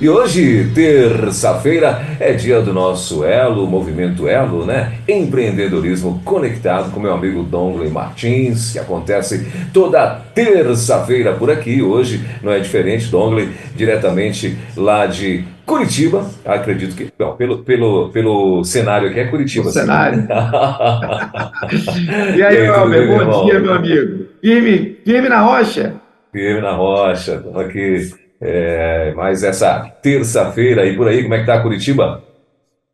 E hoje, terça-feira, é dia do nosso Elo, movimento Elo, né? Empreendedorismo conectado com meu amigo Dongley Martins, que acontece toda terça-feira por aqui. Hoje não é diferente, Dongley, diretamente lá de Curitiba, acredito que. Não, pelo, pelo, pelo cenário aqui é Curitiba. O cenário. e aí, Elber, bom irmão? dia, meu amigo. Firme, firme na rocha. Firme na rocha, estamos aqui é, mas essa terça-feira e por aí, como é que tá Curitiba?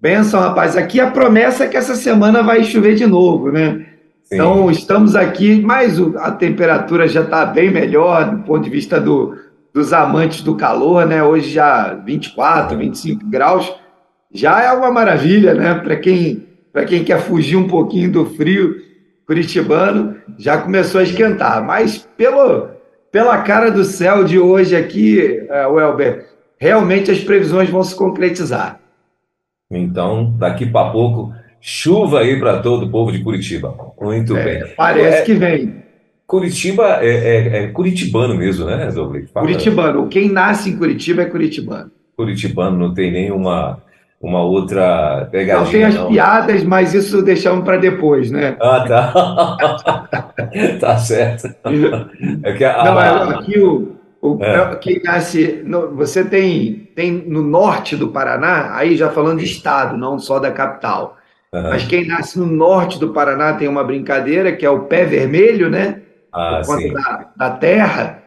Benção, rapaz. Aqui a promessa é que essa semana vai chover de novo, né? Sim. Então estamos aqui, mas a temperatura já está bem melhor do ponto de vista do, dos amantes do calor, né? Hoje já 24, 25 graus, já é uma maravilha, né? Para quem, quem quer fugir um pouquinho do frio curitibano, já começou a esquentar. Mas pelo, pela cara do céu de hoje aqui, uh, Welber, realmente as previsões vão se concretizar. Então, daqui para pouco, chuva aí para todo o povo de Curitiba. Muito é, bem. Parece é, que vem. Curitiba é, é, é curitibano mesmo, né? Curitibano. Quem nasce em Curitiba é curitibano. Curitibano não tem nenhuma uma outra pegadinha. Não, tem as não. piadas, mas isso deixamos para depois, né? Ah, tá. tá certo. É que a, não, é, aqui o, o é. quem nasce. No, você tem, tem no norte do Paraná, aí já falando de estado, não só da capital. Uhum. Mas quem nasce no norte do Paraná tem uma brincadeira que é o pé vermelho, né? Ah, Por conta da, da, terra,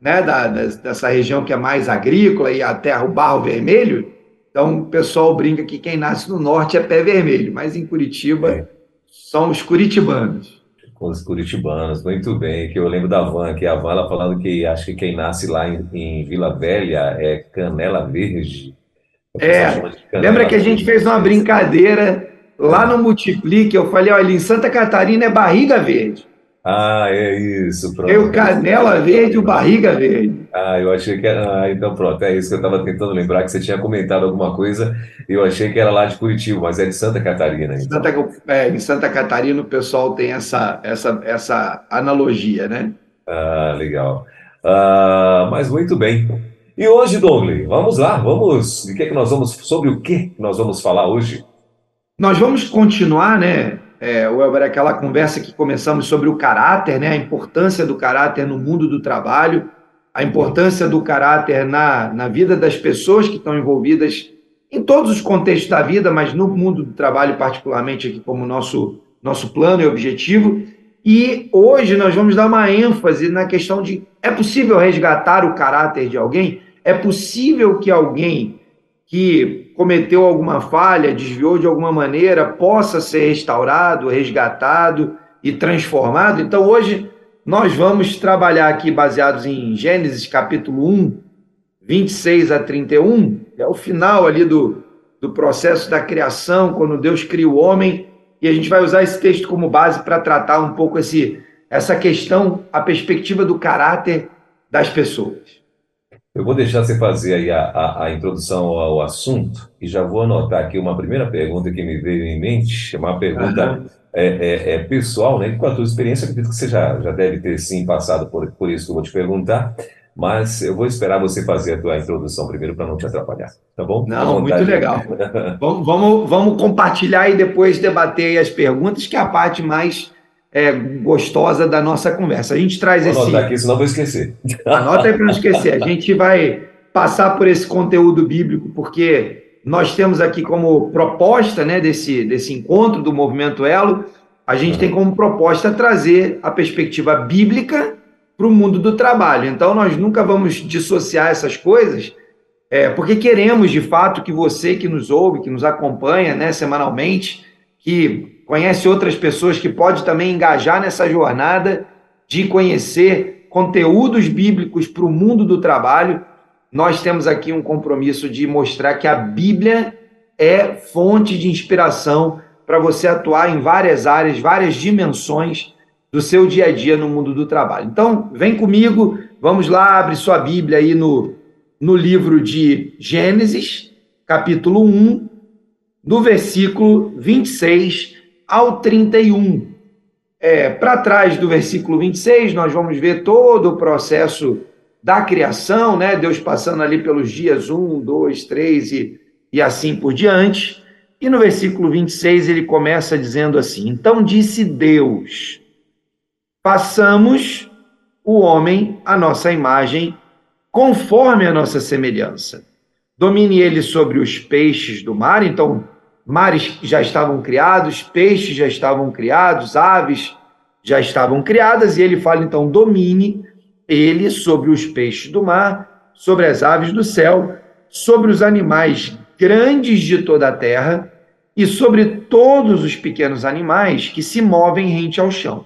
né? Da, dessa região que é mais agrícola e a terra, o barro vermelho. Então, o pessoal brinca que quem nasce no norte é pé vermelho, mas em Curitiba é. são os curitibanos. Os curitibanos, muito bem. Que eu lembro da Van, que a Van ela falando que acho que quem nasce lá em, em Vila Velha é Canela Verde. É, lembra que a gente fez uma brincadeira lá no Multiplique, eu falei, olha, em Santa Catarina é barriga verde. Ah, é isso, pronto. Eu canela verde e barriga verde. Ah, eu achei que era. Ah, então pronto, é isso que eu estava tentando lembrar, que você tinha comentado alguma coisa, e eu achei que era lá de Curitiba, mas é de Santa Catarina. Então. Santa, é, em Santa Catarina o pessoal tem essa, essa, essa analogia, né? Ah, legal. Ah, mas muito bem. E hoje, Douglas, vamos lá, vamos. De que, que nós vamos. Sobre o que nós vamos falar hoje? Nós vamos continuar, né? é, Welber, aquela conversa que começamos sobre o caráter, né, a importância do caráter no mundo do trabalho, a importância do caráter na, na vida das pessoas que estão envolvidas em todos os contextos da vida, mas no mundo do trabalho, particularmente aqui como nosso, nosso plano e objetivo. E hoje nós vamos dar uma ênfase na questão de é possível resgatar o caráter de alguém? É possível que alguém que cometeu alguma falha, desviou de alguma maneira, possa ser restaurado, resgatado e transformado. Então, hoje, nós vamos trabalhar aqui baseados em Gênesis capítulo 1, 26 a 31, que é o final ali do, do processo da criação, quando Deus cria o homem, e a gente vai usar esse texto como base para tratar um pouco esse, essa questão, a perspectiva do caráter das pessoas. Eu vou deixar você fazer aí a, a, a, introdução ao assunto e já vou anotar aqui uma primeira pergunta que me veio em mente, uma pergunta uhum. É, é, é, pessoal, né? Com a tua experiência, acredito que você já, já deve ter sim passado por, por isso que eu vou te perguntar, mas eu vou esperar você fazer a tua introdução primeiro para não te atrapalhar, tá bom? Não, muito legal. vamos, vamos, vamos compartilhar e depois debater as perguntas, que é a parte mais é, gostosa da nossa conversa. A gente traz vou esse. Anotar aqui, senão vou esquecer. Anota aí para não esquecer. A gente vai passar por esse conteúdo bíblico, porque nós temos aqui como proposta né, desse, desse encontro do movimento Elo, a gente tem como proposta trazer a perspectiva bíblica para o mundo do trabalho. Então, nós nunca vamos dissociar essas coisas, é, porque queremos, de fato, que você que nos ouve, que nos acompanha né, semanalmente, que conhece outras pessoas que pode também engajar nessa jornada de conhecer conteúdos bíblicos para o mundo do trabalho. Nós temos aqui um compromisso de mostrar que a Bíblia é fonte de inspiração para você atuar em várias áreas, várias dimensões do seu dia a dia no mundo do trabalho. Então, vem comigo, vamos lá, abre sua Bíblia aí no, no livro de Gênesis, capítulo 1, do versículo 26 ao 31. É, Para trás do versículo 26, nós vamos ver todo o processo da criação, né? Deus passando ali pelos dias 1, 2, 3 e, e assim por diante. E no versículo 26 ele começa dizendo assim: Então disse Deus: Façamos o homem a nossa imagem, conforme a nossa semelhança. Domine ele sobre os peixes do mar, então mares já estavam criados, peixes já estavam criados, aves já estavam criadas, e ele fala então: domine ele sobre os peixes do mar, sobre as aves do céu, sobre os animais grandes de toda a terra e sobre todos os pequenos animais que se movem rente ao chão.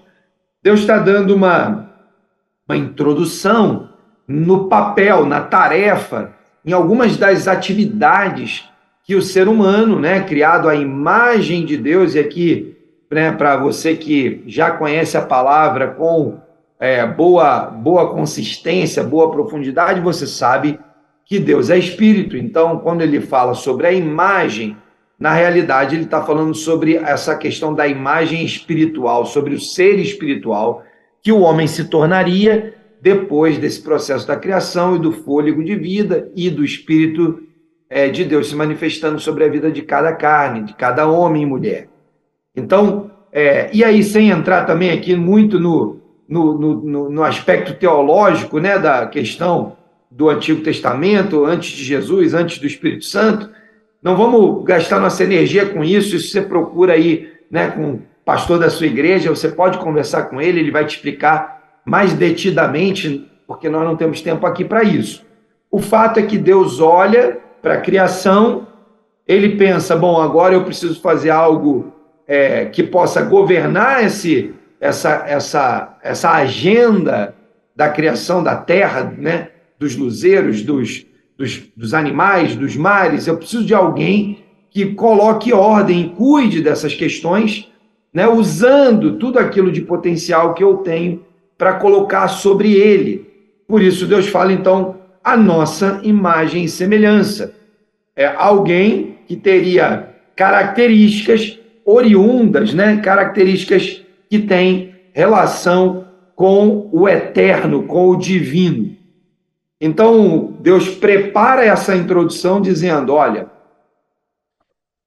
Deus está dando uma, uma introdução no papel, na tarefa, em algumas das atividades que o ser humano, né, criado à imagem de Deus, e aqui, né, para você que já conhece a palavra com é, boa, boa consistência, boa profundidade, você sabe que Deus é espírito. Então, quando ele fala sobre a imagem, na realidade, ele está falando sobre essa questão da imagem espiritual, sobre o ser espiritual que o homem se tornaria depois desse processo da criação e do fôlego de vida e do espírito é, de Deus se manifestando sobre a vida de cada carne, de cada homem e mulher. Então, é, e aí, sem entrar também aqui muito no, no, no, no, aspecto teológico né, da questão do Antigo Testamento, antes de Jesus, antes do Espírito Santo, não vamos gastar nossa energia com isso. Isso você procura aí né, com o pastor da sua igreja, você pode conversar com ele, ele vai te explicar mais detidamente, porque nós não temos tempo aqui para isso. O fato é que Deus olha para a criação, ele pensa: bom, agora eu preciso fazer algo é, que possa governar esse, essa, essa, essa agenda da criação da terra, né? dos luzeiros, dos, dos, dos animais, dos mares. Eu preciso de alguém que coloque ordem, cuide dessas questões, né? usando tudo aquilo de potencial que eu tenho para colocar sobre ele. Por isso, Deus fala então a nossa imagem e semelhança. É alguém que teria características oriundas, né? características que têm relação com o eterno, com o divino. Então, Deus prepara essa introdução dizendo: olha,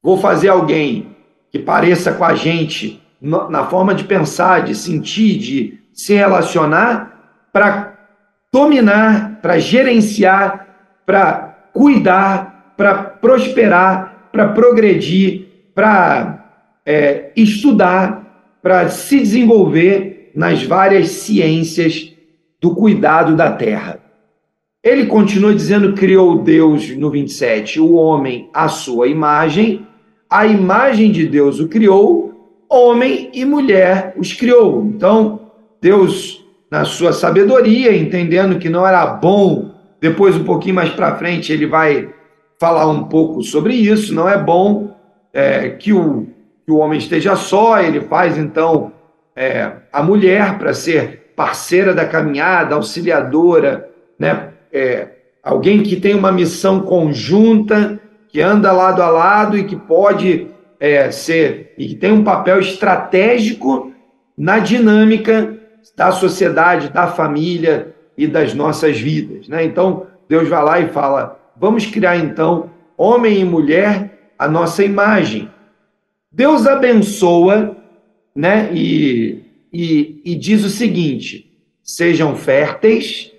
vou fazer alguém que pareça com a gente na forma de pensar, de sentir, de se relacionar, para dominar, para gerenciar, para cuidar, para prosperar, para progredir, para é, estudar, para se desenvolver nas várias ciências do cuidado da terra. Ele continua dizendo: criou Deus no 27, o homem à sua imagem, a imagem de Deus o criou, homem e mulher os criou. Então, Deus na sua sabedoria, entendendo que não era bom, depois um pouquinho mais para frente ele vai falar um pouco sobre isso, não é bom é, que, o, que o homem esteja só, ele faz então é, a mulher para ser parceira da caminhada, auxiliadora, né, é, alguém que tem uma missão conjunta, que anda lado a lado e que pode é, ser, e que tem um papel estratégico na dinâmica da sociedade, da família e das nossas vidas. Né? Então, Deus vai lá e fala: vamos criar então homem e mulher a nossa imagem. Deus abençoa né? e, e, e diz o seguinte: sejam férteis,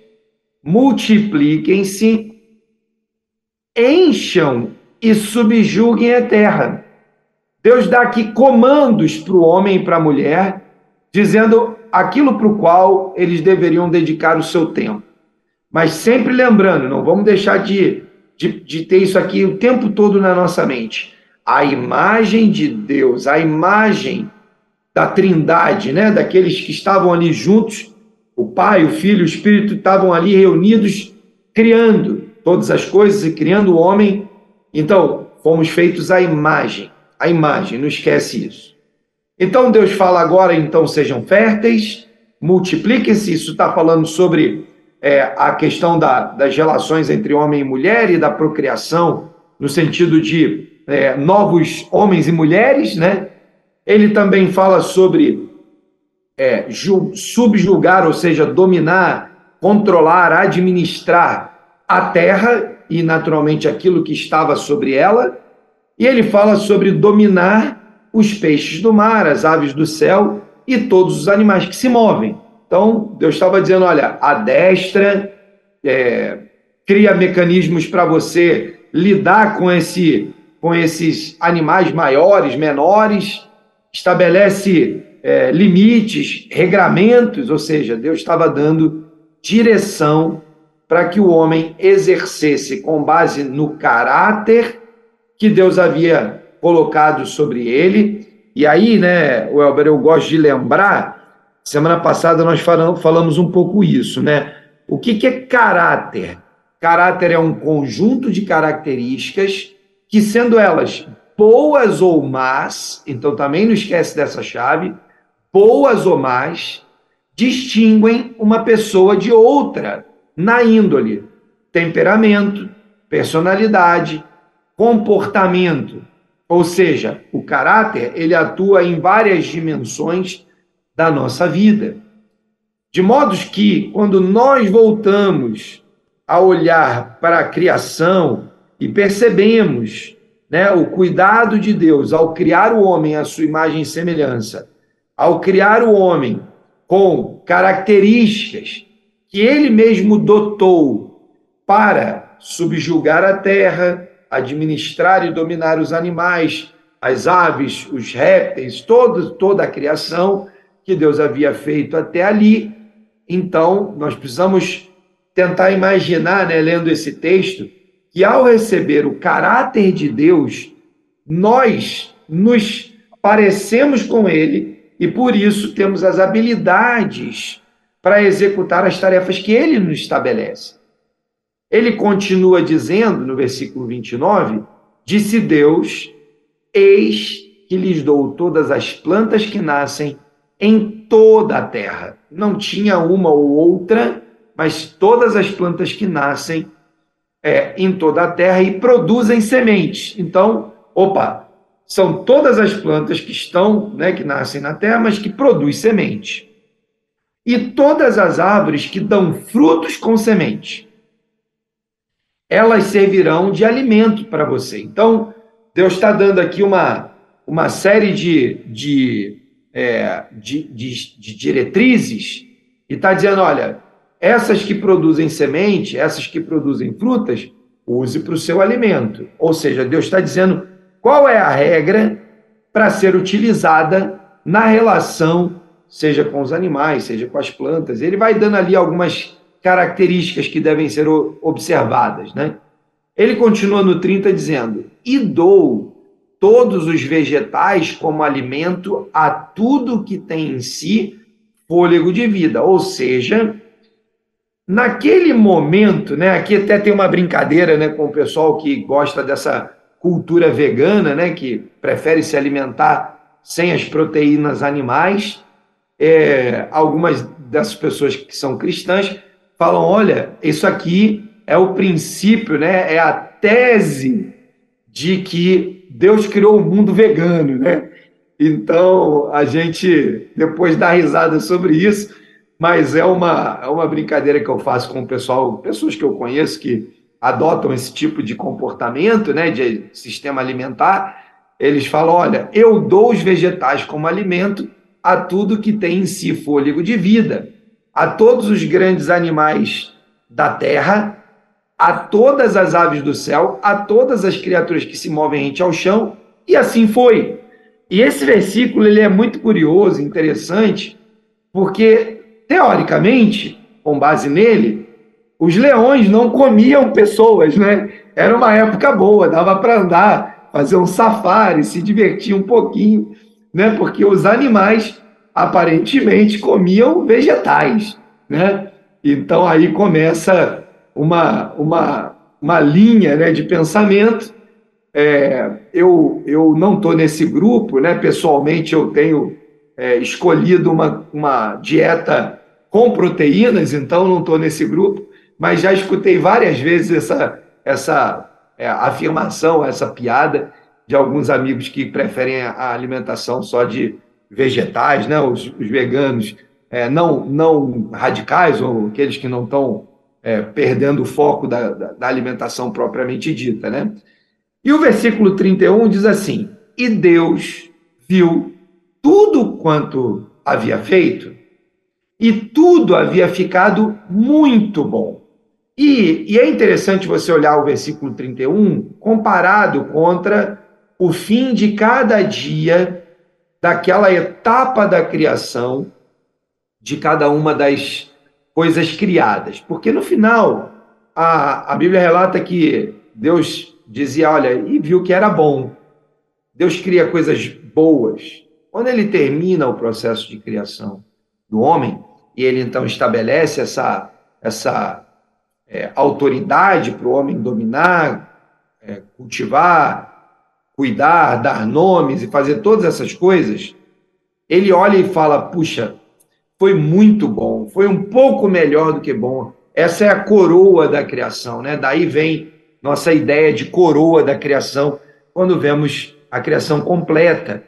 multipliquem-se, encham e subjuguem a terra. Deus dá aqui comandos para o homem e para a mulher, dizendo aquilo para o qual eles deveriam dedicar o seu tempo. Mas sempre lembrando, não vamos deixar de, de, de ter isso aqui o tempo todo na nossa mente. A imagem de Deus, a imagem da trindade, né? daqueles que estavam ali juntos, o Pai, o Filho o Espírito estavam ali reunidos, criando todas as coisas e criando o homem. Então, fomos feitos à imagem, à imagem, não esquece isso. Então Deus fala agora, então sejam férteis, multipliquem-se, isso está falando sobre é, a questão da, das relações entre homem e mulher e da procriação, no sentido de é, novos homens e mulheres, né? Ele também fala sobre é, subjugar, ou seja, dominar, controlar, administrar a terra e, naturalmente, aquilo que estava sobre ela. E ele fala sobre dominar os peixes do mar, as aves do céu e todos os animais que se movem. Então, Deus estava dizendo: olha, a destra é, cria mecanismos para você lidar com, esse, com esses animais maiores, menores, estabelece é, limites, regramentos, ou seja, Deus estava dando direção para que o homem exercesse com base no caráter que Deus havia colocado sobre ele. E aí, né, Welber, eu gosto de lembrar Semana passada nós falamos um pouco isso, né? O que, que é caráter? Caráter é um conjunto de características que, sendo elas boas ou más, então também não esquece dessa chave, boas ou más, distinguem uma pessoa de outra na índole, temperamento, personalidade, comportamento. Ou seja, o caráter, ele atua em várias dimensões da nossa vida. De modo que, quando nós voltamos a olhar para a criação e percebemos né, o cuidado de Deus ao criar o homem à sua imagem e semelhança, ao criar o homem com características que ele mesmo dotou para subjugar a terra, administrar e dominar os animais, as aves, os répteis, todo, toda a criação, que Deus havia feito até ali. Então, nós precisamos tentar imaginar, né, lendo esse texto, que ao receber o caráter de Deus, nós nos parecemos com ele e por isso temos as habilidades para executar as tarefas que ele nos estabelece. Ele continua dizendo no versículo 29: Disse Deus: Eis que lhes dou todas as plantas que nascem em toda a terra. Não tinha uma ou outra, mas todas as plantas que nascem é, em toda a terra e produzem sementes. Então, opa, são todas as plantas que estão, né, que nascem na terra, mas que produzem semente. E todas as árvores que dão frutos com semente. Elas servirão de alimento para você. Então, Deus está dando aqui uma, uma série de, de é, de, de, de diretrizes e está dizendo: olha, essas que produzem semente, essas que produzem frutas, use para o seu alimento. Ou seja, Deus está dizendo qual é a regra para ser utilizada na relação, seja com os animais, seja com as plantas. Ele vai dando ali algumas características que devem ser observadas, né? Ele continua no 30 dizendo: E dou todos os vegetais como alimento a tudo que tem em si fôlego de vida. Ou seja, naquele momento, né, aqui até tem uma brincadeira né, com o pessoal que gosta dessa cultura vegana, né, que prefere se alimentar sem as proteínas animais. É, algumas dessas pessoas que são cristãs falam: olha, isso aqui é o princípio, né, é a tese de que Deus criou o mundo vegano, né? Então, a gente depois dá risada sobre isso, mas é uma, é uma brincadeira que eu faço com o pessoal, pessoas que eu conheço que adotam esse tipo de comportamento, né, de sistema alimentar. Eles falam: olha, eu dou os vegetais como alimento a tudo que tem em si fôlego de vida, a todos os grandes animais da terra a todas as aves do céu, a todas as criaturas que se movem rente ao chão, e assim foi. E esse versículo ele é muito curioso, interessante, porque teoricamente, com base nele, os leões não comiam pessoas, né? Era uma época boa, dava para andar, fazer um safari, se divertir um pouquinho, né? Porque os animais aparentemente comiam vegetais, né? Então aí começa uma, uma, uma linha né, de pensamento. É, eu, eu não estou nesse grupo, né? pessoalmente eu tenho é, escolhido uma, uma dieta com proteínas, então não estou nesse grupo, mas já escutei várias vezes essa, essa é, afirmação, essa piada de alguns amigos que preferem a alimentação só de vegetais, né? os, os veganos é, não, não radicais, ou aqueles que não estão é, perdendo o foco da, da, da alimentação propriamente dita. Né? E o versículo 31 diz assim: E Deus viu tudo quanto havia feito, e tudo havia ficado muito bom. E, e, é interessante você olhar o versículo 31 comparado contra o fim de cada dia daquela etapa da criação de cada uma das coisas criadas. Porque no final, a, a Bíblia relata que Deus dizia: olha, e viu que era bom. Deus cria coisas boas. Quando ele termina o processo de criação do homem, e ele então estabelece essa, essa é, autoridade para o homem dominar, é, cultivar, cuidar, dar nomes e fazer todas essas coisas, ele olha e fala: puxa, foi muito bom, foi um pouco melhor do que bom. Essa é a coroa da criação, né? Daí vem nossa ideia de coroa da criação quando vemos a criação completa.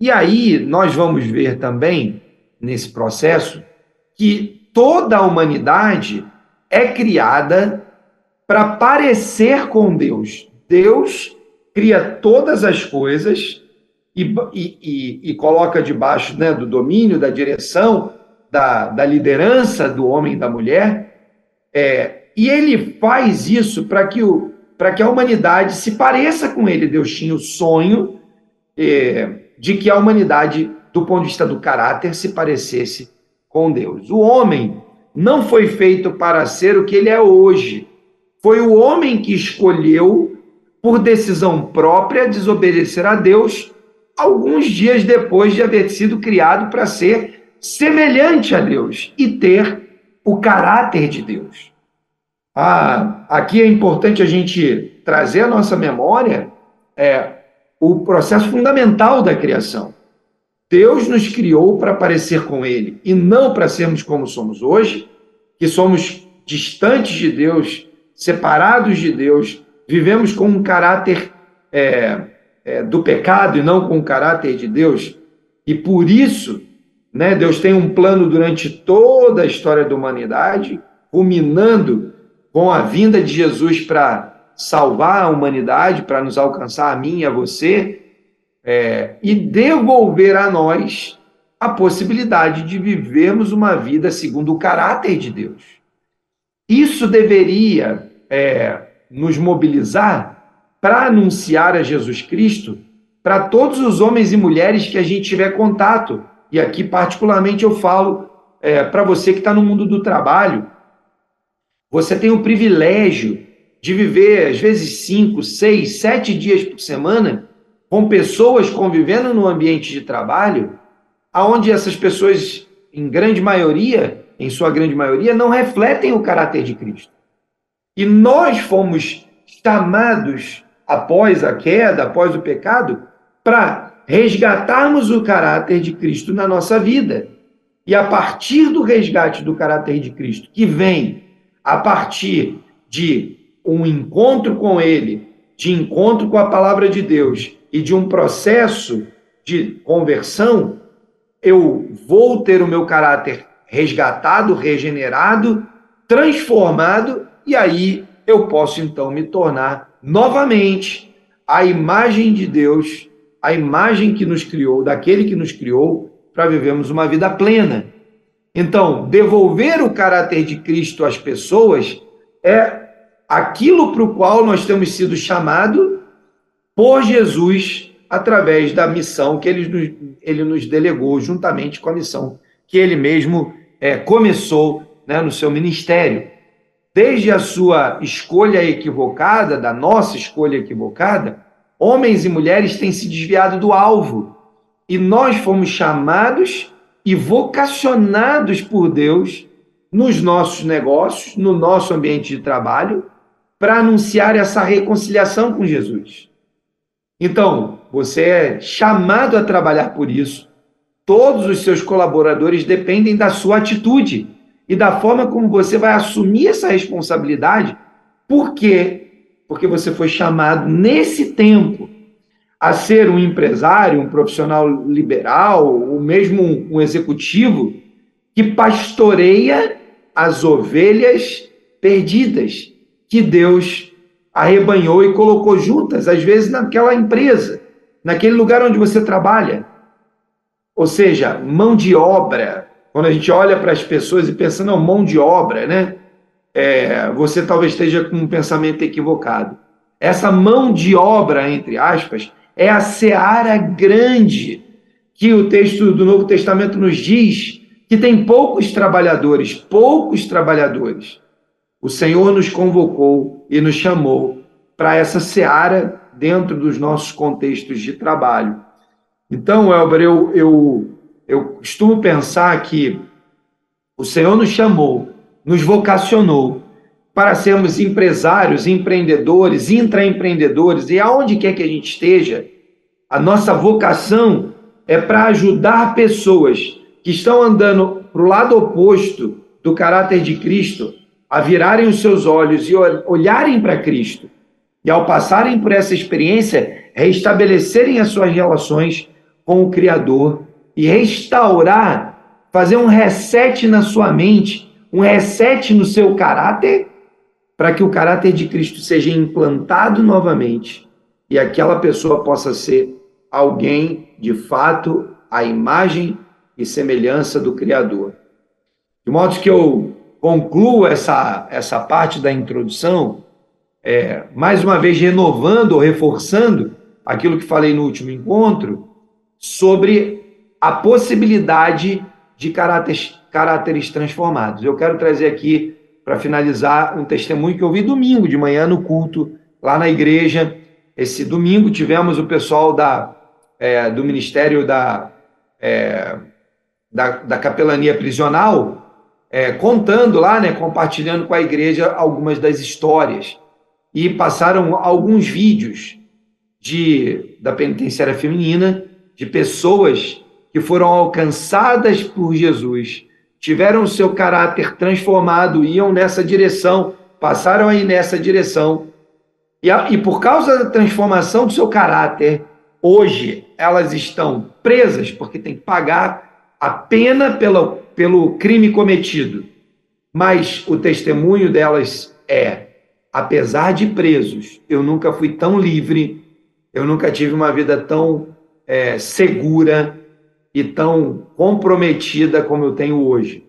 E aí nós vamos ver também, nesse processo, que toda a humanidade é criada para parecer com Deus. Deus cria todas as coisas e, e, e, coloca debaixo né, do domínio, da direção, da, da liderança do homem e da mulher. É, e ele faz isso para que, que a humanidade se pareça com ele. Deus tinha o sonho é, de que a humanidade, do ponto de vista do caráter, se parecesse com Deus. O homem não foi feito para ser o que ele é hoje. Foi o homem que escolheu, por decisão própria, desobedecer a Deus alguns dias depois de haver sido criado para ser semelhante a Deus e ter o caráter de Deus. Ah, aqui é importante a gente trazer à nossa memória é, o processo fundamental da criação. Deus nos criou para parecer com Ele e não para sermos como somos hoje, que somos distantes de Deus, separados de Deus, vivemos com um caráter é, é, do pecado e não com o caráter de Deus. E por isso, né, Deus tem um plano durante toda a história da humanidade, culminando com a vinda de Jesus para salvar a humanidade, para nos alcançar a mim e a você é, e devolver a nós a possibilidade de vivermos uma vida segundo o caráter de Deus. Isso deveria é, nos mobilizar para anunciar a Jesus Cristo para todos os homens e mulheres que a gente tiver contato. E aqui, particularmente, eu falo é, para você que está no mundo do trabalho. Você tem o privilégio de viver, às vezes, cinco, seis, sete dias por semana com pessoas convivendo no ambiente de trabalho, aonde essas pessoas, em grande maioria, em sua grande maioria, não refletem o caráter de Cristo. E nós fomos chamados, após a queda, após o pecado, para resgatarmos o caráter de Cristo na nossa vida. E a partir do resgate do caráter de Cristo, que vem a partir de um encontro com Ele, de encontro com a palavra de Deus e de um processo de conversão, eu vou ter o meu caráter resgatado, regenerado, transformado, e aí eu posso então me tornar novamente a imagem de Deus, a imagem que nos criou, daquele que nos criou, para vivermos uma vida plena. Então, devolver o caráter de Cristo às pessoas é aquilo para o qual nós temos sido chamados por Jesus através da missão que ele nos, ele nos delegou, juntamente com a missão que ele mesmo é, começou né, no seu ministério. Desde a sua escolha equivocada, da nossa escolha equivocada, homens e mulheres têm se desviado do alvo. E nós fomos chamados e vocacionados por Deus nos nossos negócios, no nosso ambiente de trabalho, para anunciar essa reconciliação com Jesus. Então, você é chamado a trabalhar por isso. Todos os seus colaboradores dependem da sua atitude. e da forma como você vai assumir essa responsabilidade. Por quê? Porque você foi chamado nesse tempo a ser um empresário, um profissional liberal, ou mesmo um executivo que pastoreia as ovelhas perdidas que Deus arrebanhou e colocou juntas, às vezes naquela empresa, naquele lugar onde você trabalha. Ou seja, mão de obra. Quando a gente olha para as pessoas e pensa, não, mão de obra, né? É, você talvez esteja com um pensamento equivocado. Essa mão de obra, entre aspas, é a seara grande que o texto do Novo Testamento nos diz que tem poucos trabalhadores, poucos trabalhadores. O Senhor nos convocou e nos chamou para essa seara dentro dos nossos contextos de trabalho. Então, Elber, eu, eu, eu costumo pensar que o Senhor nos chamou, nos vocacionou para sermos empresários, empreendedores, intraempreendedores, e aonde quer que a gente esteja, a nossa vocação é para ajudar pessoas que estão andando para o lado oposto do caráter de Cristo a virarem os seus olhos e olharem para Cristo, e ao passarem por essa experiência, restabelecerem as suas relações com o Criador e restaurar, fazer um reset na sua mente, um reset no seu caráter, para que o caráter de Cristo seja implantado novamente e aquela pessoa possa ser alguém de fato a imagem e semelhança do Criador. De modo que eu concluo essa, essa parte da introdução, é, mais uma vez renovando ou reforçando aquilo que falei no último encontro, sobre a possibilidade de caráteres, caráteres transformados. Eu quero trazer aqui, para finalizar, um testemunho que eu vi domingo de manhã no culto, lá na igreja. Esse domingo tivemos o pessoal da, é, do Ministério da, é, da, da Capelania Prisional é, contando lá, né, compartilhando com a igreja algumas das histórias. E passaram alguns vídeos de, da penitenciária feminina, de pessoas que foram alcançadas por Jesus, tiveram seu caráter transformado, iam nessa direção, passaram aí nessa direção. E, a, e por causa da transformação do seu caráter, hoje elas estão presas porque tem que pagar a pena pela pelo crime cometido, mas o testemunho delas é: apesar de presos, eu nunca fui tão livre, eu nunca tive uma vida tão é, segura e tão comprometida como eu tenho hoje,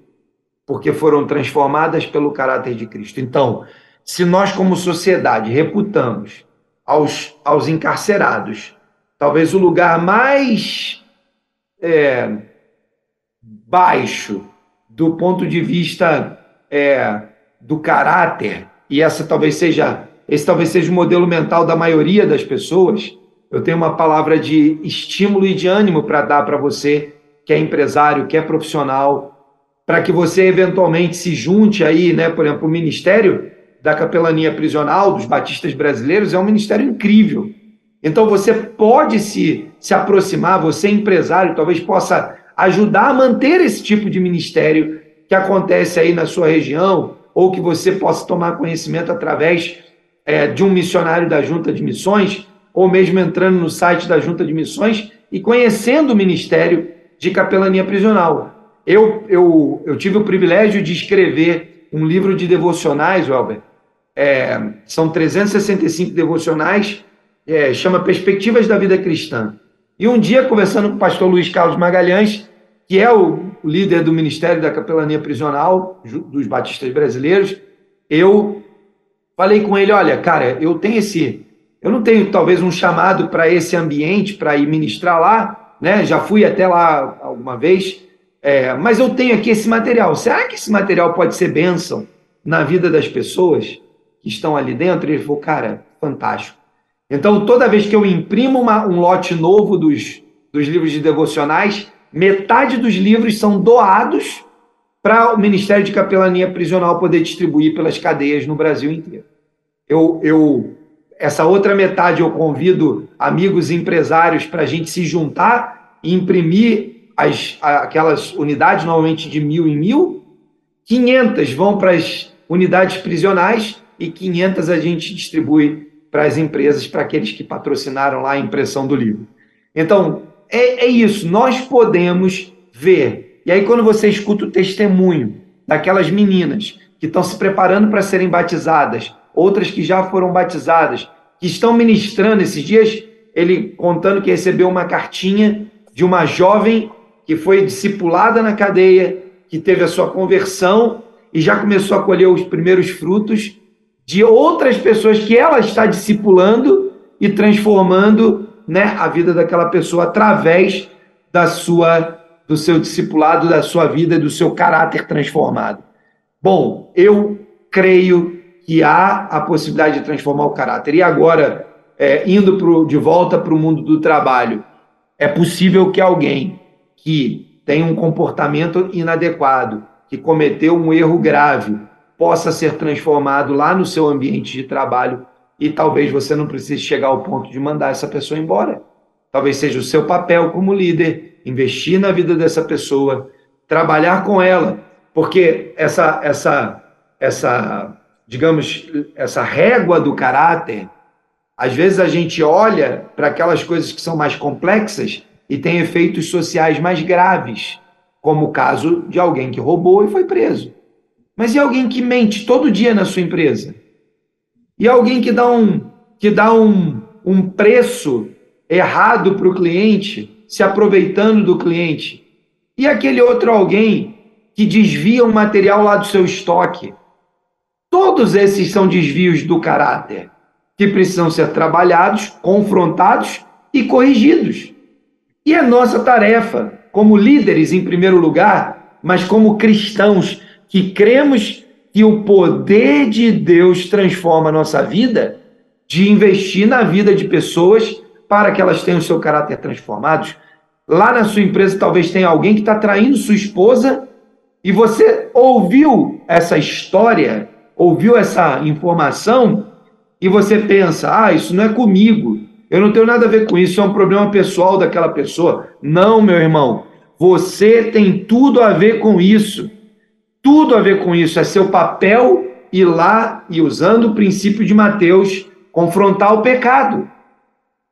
porque foram transformadas pelo caráter de Cristo. Então, se nós, como sociedade, reputamos aos, aos encarcerados talvez o lugar mais é, baixo do ponto de vista é, do caráter, e essa talvez seja esse talvez seja o modelo mental da maioria das pessoas, eu tenho uma palavra de estímulo e de ânimo para dar para você que é empresário, que é profissional, para que você eventualmente se junte aí, né, por exemplo, o ministério da capelania prisional dos batistas brasileiros é um ministério incrível. Então você pode se, se aproximar, você empresário, talvez possa ajudar a manter esse tipo de ministério que acontece aí na sua região, ou que você possa tomar conhecimento através é, de um missionário da Junta de Missões, ou mesmo entrando no site da Junta de Missões e conhecendo o ministério de capelania prisional. Eu, eu, eu tive o privilégio de escrever um livro de devocionais, Welber. É, são 365 devocionais, é, chama Perspectivas da Vida Cristã. E um dia, conversando com o pastor Luiz Carlos Magalhães, que é o líder do Ministério da Capelania Prisional dos Batistas Brasileiros, eu falei com ele: olha, cara, eu tenho esse. Eu não tenho talvez um chamado para esse ambiente, para ir ministrar lá, né? Já fui até lá alguma vez, é, mas eu tenho aqui esse material. Será que esse material pode ser bênção na vida das pessoas que estão ali dentro? Ele falou, cara, fantástico. Então, toda vez que eu imprimo uma, um lote novo dos, dos livros de devocionais, metade dos livros são doados para o Ministério de Capelania Prisional poder distribuir pelas cadeias no Brasil inteiro. Eu, eu, essa outra metade eu convido amigos empresários para a gente se juntar e imprimir as, aquelas unidades, normalmente de mil em mil, 500 vão para as unidades prisionais e 500 a gente distribui para as empresas, para aqueles que patrocinaram lá a impressão do livro. Então, é, é isso, nós podemos ver. E aí, quando você escuta o testemunho daquelas meninas que estão se preparando para serem batizadas, outras que já foram batizadas, que estão ministrando esses dias, ele contando que recebeu uma cartinha de uma jovem que foi discipulada na cadeia, que teve a sua conversão e já começou a colher os primeiros frutos de outras pessoas que ela está discipulando e transformando né, a vida daquela pessoa através da sua do seu discipulado, da sua vida, do seu caráter transformado. Bom, eu creio que há a possibilidade de transformar o caráter. E agora, é, indo pro, de volta para o mundo do trabalho, é possível que alguém que tem um comportamento inadequado, que cometeu um erro grave, possa ser transformado lá no seu ambiente de trabalho e talvez você não precise chegar ao ponto de mandar essa pessoa embora. Talvez seja o seu papel como líder investir na vida dessa pessoa, trabalhar com ela, porque essa essa essa digamos essa régua do caráter, às vezes a gente olha para aquelas coisas que são mais complexas e tem efeitos sociais mais graves, como o caso de alguém que roubou e foi preso. Mas e alguém que mente todo dia na sua empresa? E alguém que dá um, que dá um, um preço errado para o cliente, se aproveitando do cliente? E aquele outro alguém que desvia o material lá do seu estoque? Todos esses são desvios do caráter que precisam ser trabalhados, confrontados e corrigidos. E é nossa tarefa, como líderes em primeiro lugar, mas como cristãos, que cremos que o poder de Deus transforma a nossa vida, de investir na vida de pessoas para que elas tenham seu caráter transformado. Lá na sua empresa talvez tenha alguém que está traindo sua esposa e você ouviu essa história, ouviu essa informação e você pensa: ah, isso não é comigo, eu não tenho nada a ver com isso, é um problema pessoal daquela pessoa. Não, meu irmão, você tem tudo a ver com isso tudo a ver com isso, é seu papel ir lá e, usando o princípio de Mateus, confrontar o pecado.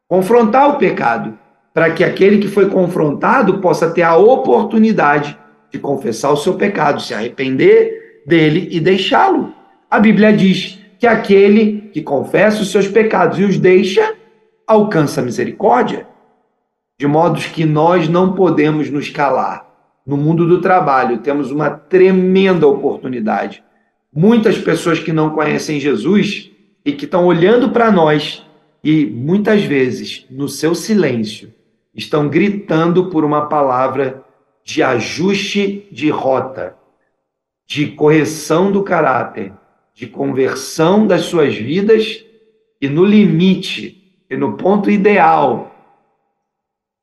Confrontar o pecado, para que aquele que foi confrontado possa ter a oportunidade de confessar o seu pecado, se arrepender dele e deixá-lo. A Bíblia diz que aquele que confessa os seus pecados e os deixa, alcança a misericórdia. De modo que nós não podemos nos calar no mundo do trabalho, temos uma tremenda oportunidade. Muitas pessoas que não conhecem Jesus e que estão olhando para nós e muitas vezes, no seu silêncio, estão gritando por uma palavra de ajuste de rota, de correção do caráter, de conversão das suas vidas e no limite e no ponto ideal,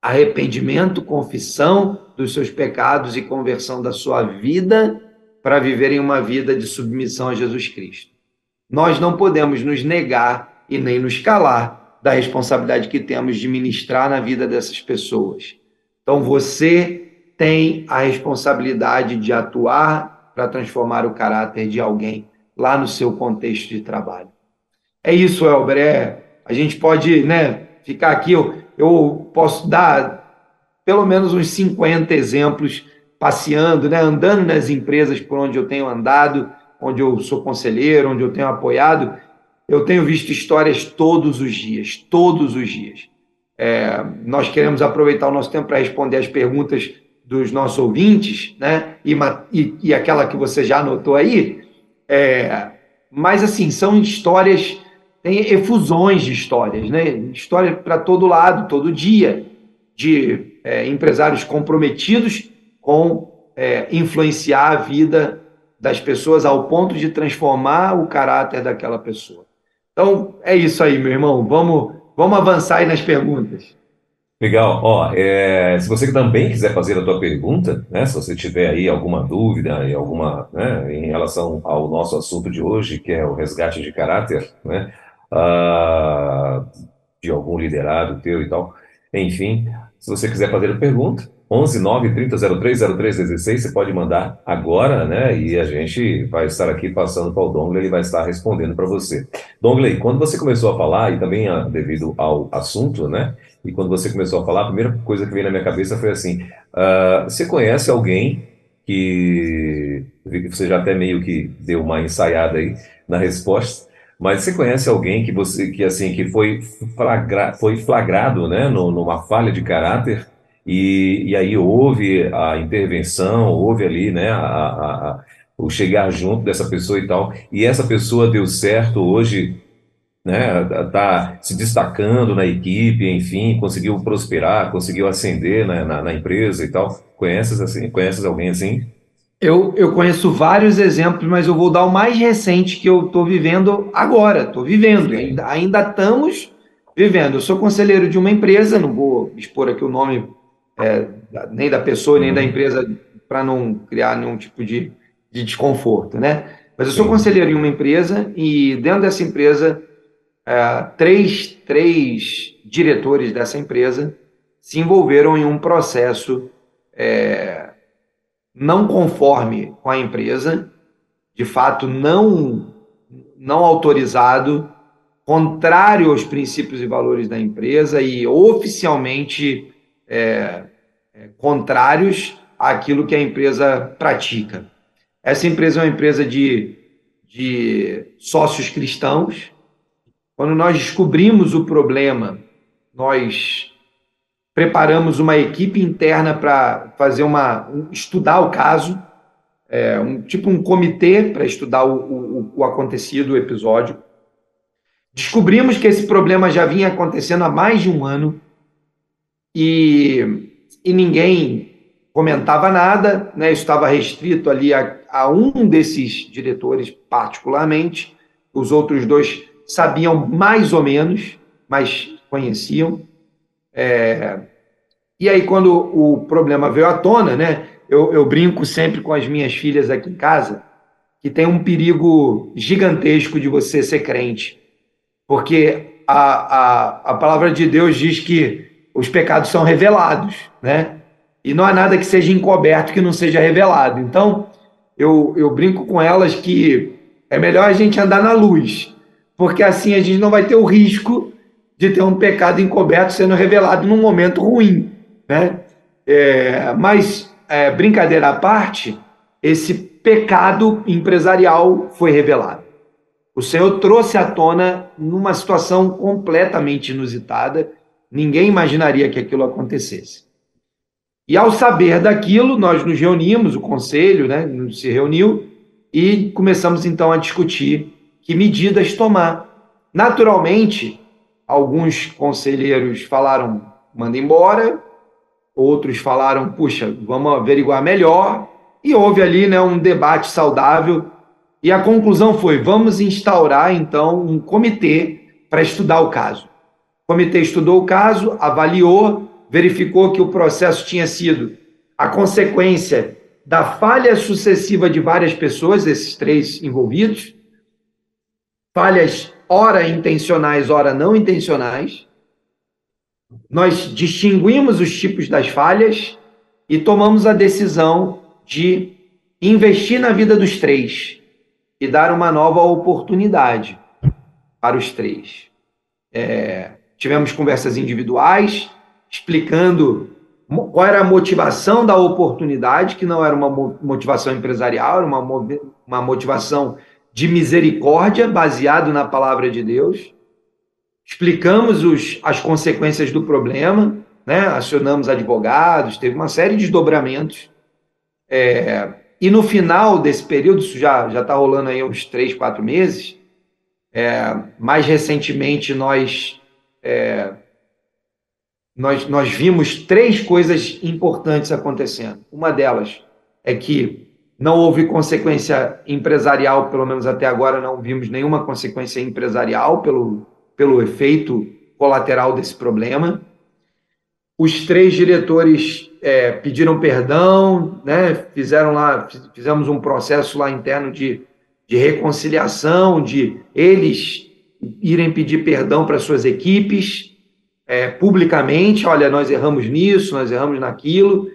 arrependimento, confissão dos seus pecados e conversão da sua vida para viverem uma vida de submissão a Jesus Cristo. Nós não podemos nos negar e nem nos calar da responsabilidade que temos de ministrar na vida dessas pessoas. Então você tem a responsabilidade de atuar para transformar o caráter de alguém lá no seu contexto de trabalho. É isso, Elber. É, a gente pode né, ficar aqui, eu, eu posso dar pelo menos uns 50 exemplos passeando, né, andando nas empresas por onde eu tenho andado, onde eu sou conselheiro, onde eu tenho apoiado, eu tenho visto histórias todos os dias, todos os dias. É, nós queremos aproveitar o nosso tempo para responder as perguntas dos nossos ouvintes, né? E, e, e aquela que você já anotou aí. É, mas, assim, são histórias, tem efusões de histórias, né? História para todo lado, todo dia, de é, empresários comprometidos com é, influenciar a vida das pessoas ao ponto de transformar o caráter daquela pessoa. Então, é isso aí, meu irmão. Vamos, vamos avançar aí nas perguntas. Legal. Ó, é, se você também quiser fazer a tua pergunta, né, se você tiver aí alguma dúvida e alguma, né, em relação ao nosso assunto de hoje, que é o resgate de caráter, né, uh, de algum liderado teu e tal, enfim, se você quiser fazer a pergunta, 11 9 30 03 03 16, você pode mandar agora, né? E a gente vai estar aqui passando para o Dongley, ele vai estar respondendo para você. Dongley, quando você começou a falar, e também ah, devido ao assunto, né? E quando você começou a falar, a primeira coisa que veio na minha cabeça foi assim: uh, você conhece alguém que. Eu vi que você já até meio que deu uma ensaiada aí na resposta. Mas você conhece alguém que você que assim que foi, flagra, foi flagrado, né, numa falha de caráter e, e aí houve a intervenção, houve ali, né, a, a, a, o chegar junto dessa pessoa e tal, e essa pessoa deu certo hoje, né, tá se destacando na equipe, enfim, conseguiu prosperar, conseguiu ascender na, na, na empresa e tal. Conheces assim? Conheces alguém assim? Eu, eu conheço vários exemplos, mas eu vou dar o mais recente que eu estou vivendo agora. Estou vivendo, ainda, ainda estamos vivendo. Eu sou conselheiro de uma empresa, não vou expor aqui o nome é, nem da pessoa, nem da uhum. empresa, para não criar nenhum tipo de, de desconforto, né? Mas eu sou conselheiro em uma empresa e dentro dessa empresa, é, três, três diretores dessa empresa se envolveram em um processo é, não conforme com a empresa, de fato não, não autorizado, contrário aos princípios e valores da empresa e oficialmente é, é, contrários àquilo que a empresa pratica. Essa empresa é uma empresa de, de sócios cristãos. Quando nós descobrimos o problema, nós preparamos uma equipe interna para fazer uma um, estudar o caso, é, um, tipo um comitê para estudar o, o, o acontecido, o episódio. Descobrimos que esse problema já vinha acontecendo há mais de um ano e, e ninguém comentava nada, né? estava restrito ali a, a um desses diretores particularmente, os outros dois sabiam mais ou menos, mas conheciam. É, e aí, quando o problema veio à tona, né, eu, eu brinco sempre com as minhas filhas aqui em casa que tem um perigo gigantesco de você ser crente. Porque a, a, a palavra de Deus diz que os pecados são revelados, né? E não há nada que seja encoberto que não seja revelado. Então, eu, eu brinco com elas que é melhor a gente andar na luz, porque assim a gente não vai ter o risco de ter um pecado encoberto sendo revelado num momento ruim, né? É, mas, é, brincadeira à parte, esse pecado empresarial foi revelado. O Senhor trouxe à tona numa situação completamente inusitada, ninguém imaginaria que aquilo acontecesse. E ao saber daquilo, nós nos reunimos, o conselho né, se reuniu e começamos então a discutir que medidas tomar. Naturalmente, Alguns conselheiros falaram, manda embora, outros falaram, puxa, vamos averiguar melhor, e houve ali né, um debate saudável, e a conclusão foi, vamos instaurar então um comitê para estudar o caso. O comitê estudou o caso, avaliou, verificou que o processo tinha sido a consequência da falha sucessiva de várias pessoas, esses três envolvidos, falhas ora intencionais, ora não intencionais. Nós distinguimos os tipos das falhas e tomamos a decisão de investir na vida dos três e dar uma nova oportunidade para os três. É, tivemos conversas individuais explicando qual era a motivação da oportunidade, que não era uma motivação empresarial, era uma, uma motivação de misericórdia, baseado na palavra de Deus. Explicamos os, as consequências do problema, né? acionamos advogados, teve uma série de desdobramentos. É, e no final desse período, isso já está rolando aí uns três, quatro meses, é, mais recentemente nós, é, nós, nós vimos três coisas importantes acontecendo. Uma delas é que não houve consequência empresarial, pelo menos até agora não vimos nenhuma consequência empresarial pelo, pelo efeito colateral desse problema. Os três diretores é, pediram perdão, né? fizeram lá, fizemos um processo lá interno de, de reconciliação, de eles irem pedir perdão para suas equipes. é, publicamente: olha, nós erramos nisso, nós erramos naquilo.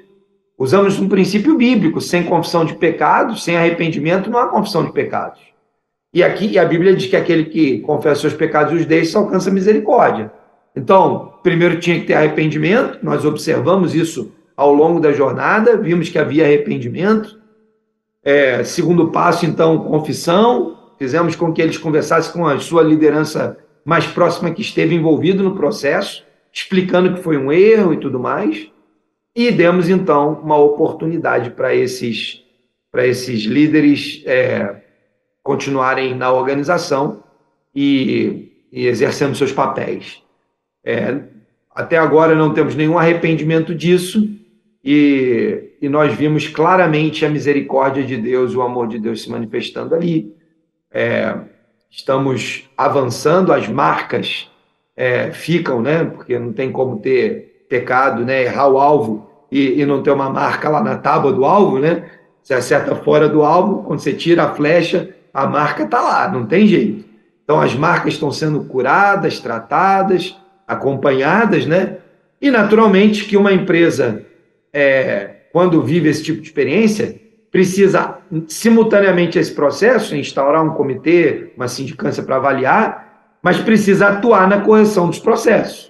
Usamos um princípio bíblico: sem confissão de pecados, sem arrependimento, não há confissão de pecados. E aqui a Bíblia diz que aquele que confessa seus pecados e os deixa alcança misericórdia. Então, primeiro tinha que ter arrependimento, nós observamos isso ao longo da jornada, vimos que havia arrependimento. É, segundo passo, então, confissão. Fizemos com que eles conversassem com a sua liderança mais próxima que esteve envolvido no processo, explicando que foi um erro e tudo mais. E demos, então, uma oportunidade para esses, para esses líderes é, continuarem na organização e, e exercendo seus papéis. É, até agora não temos nenhum arrependimento disso e, e, nós vimos claramente a misericórdia de Deus, o amor de Deus se manifestando ali. É, estamos avançando, as marcas é, ficam, né? Porque não tem como ter pecado, né? Errar o alvo e, e não ter uma marca lá na tábua do alvo, né? Você acerta fora do alvo, quando você tira a flecha, a marca está lá, não tem jeito. Então as marcas estão sendo curadas, tratadas, acompanhadas, né? E naturalmente que uma empresa, é, quando vive esse tipo de experiência, precisa simultaneamente esse processo, instaurar um comitê, uma sindicância para avaliar, mas precisa atuar na correção dos processos.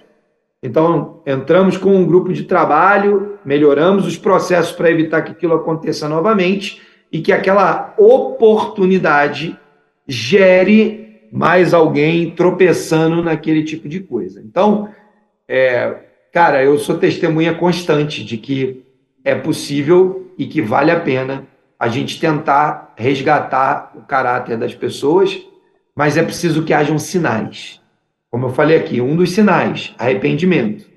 Então, entramos com um grupo de trabalho, melhoramos os processos para evitar que aquilo aconteça novamente e que aquela oportunidade gere mais alguém tropeçando naquele tipo de coisa. Então, é, cara, eu sou testemunha constante de que é possível e que vale a pena a gente tentar resgatar o caráter das pessoas, mas é preciso que hajam sinais. Como eu falei aqui, um dos sinais, arrependimento.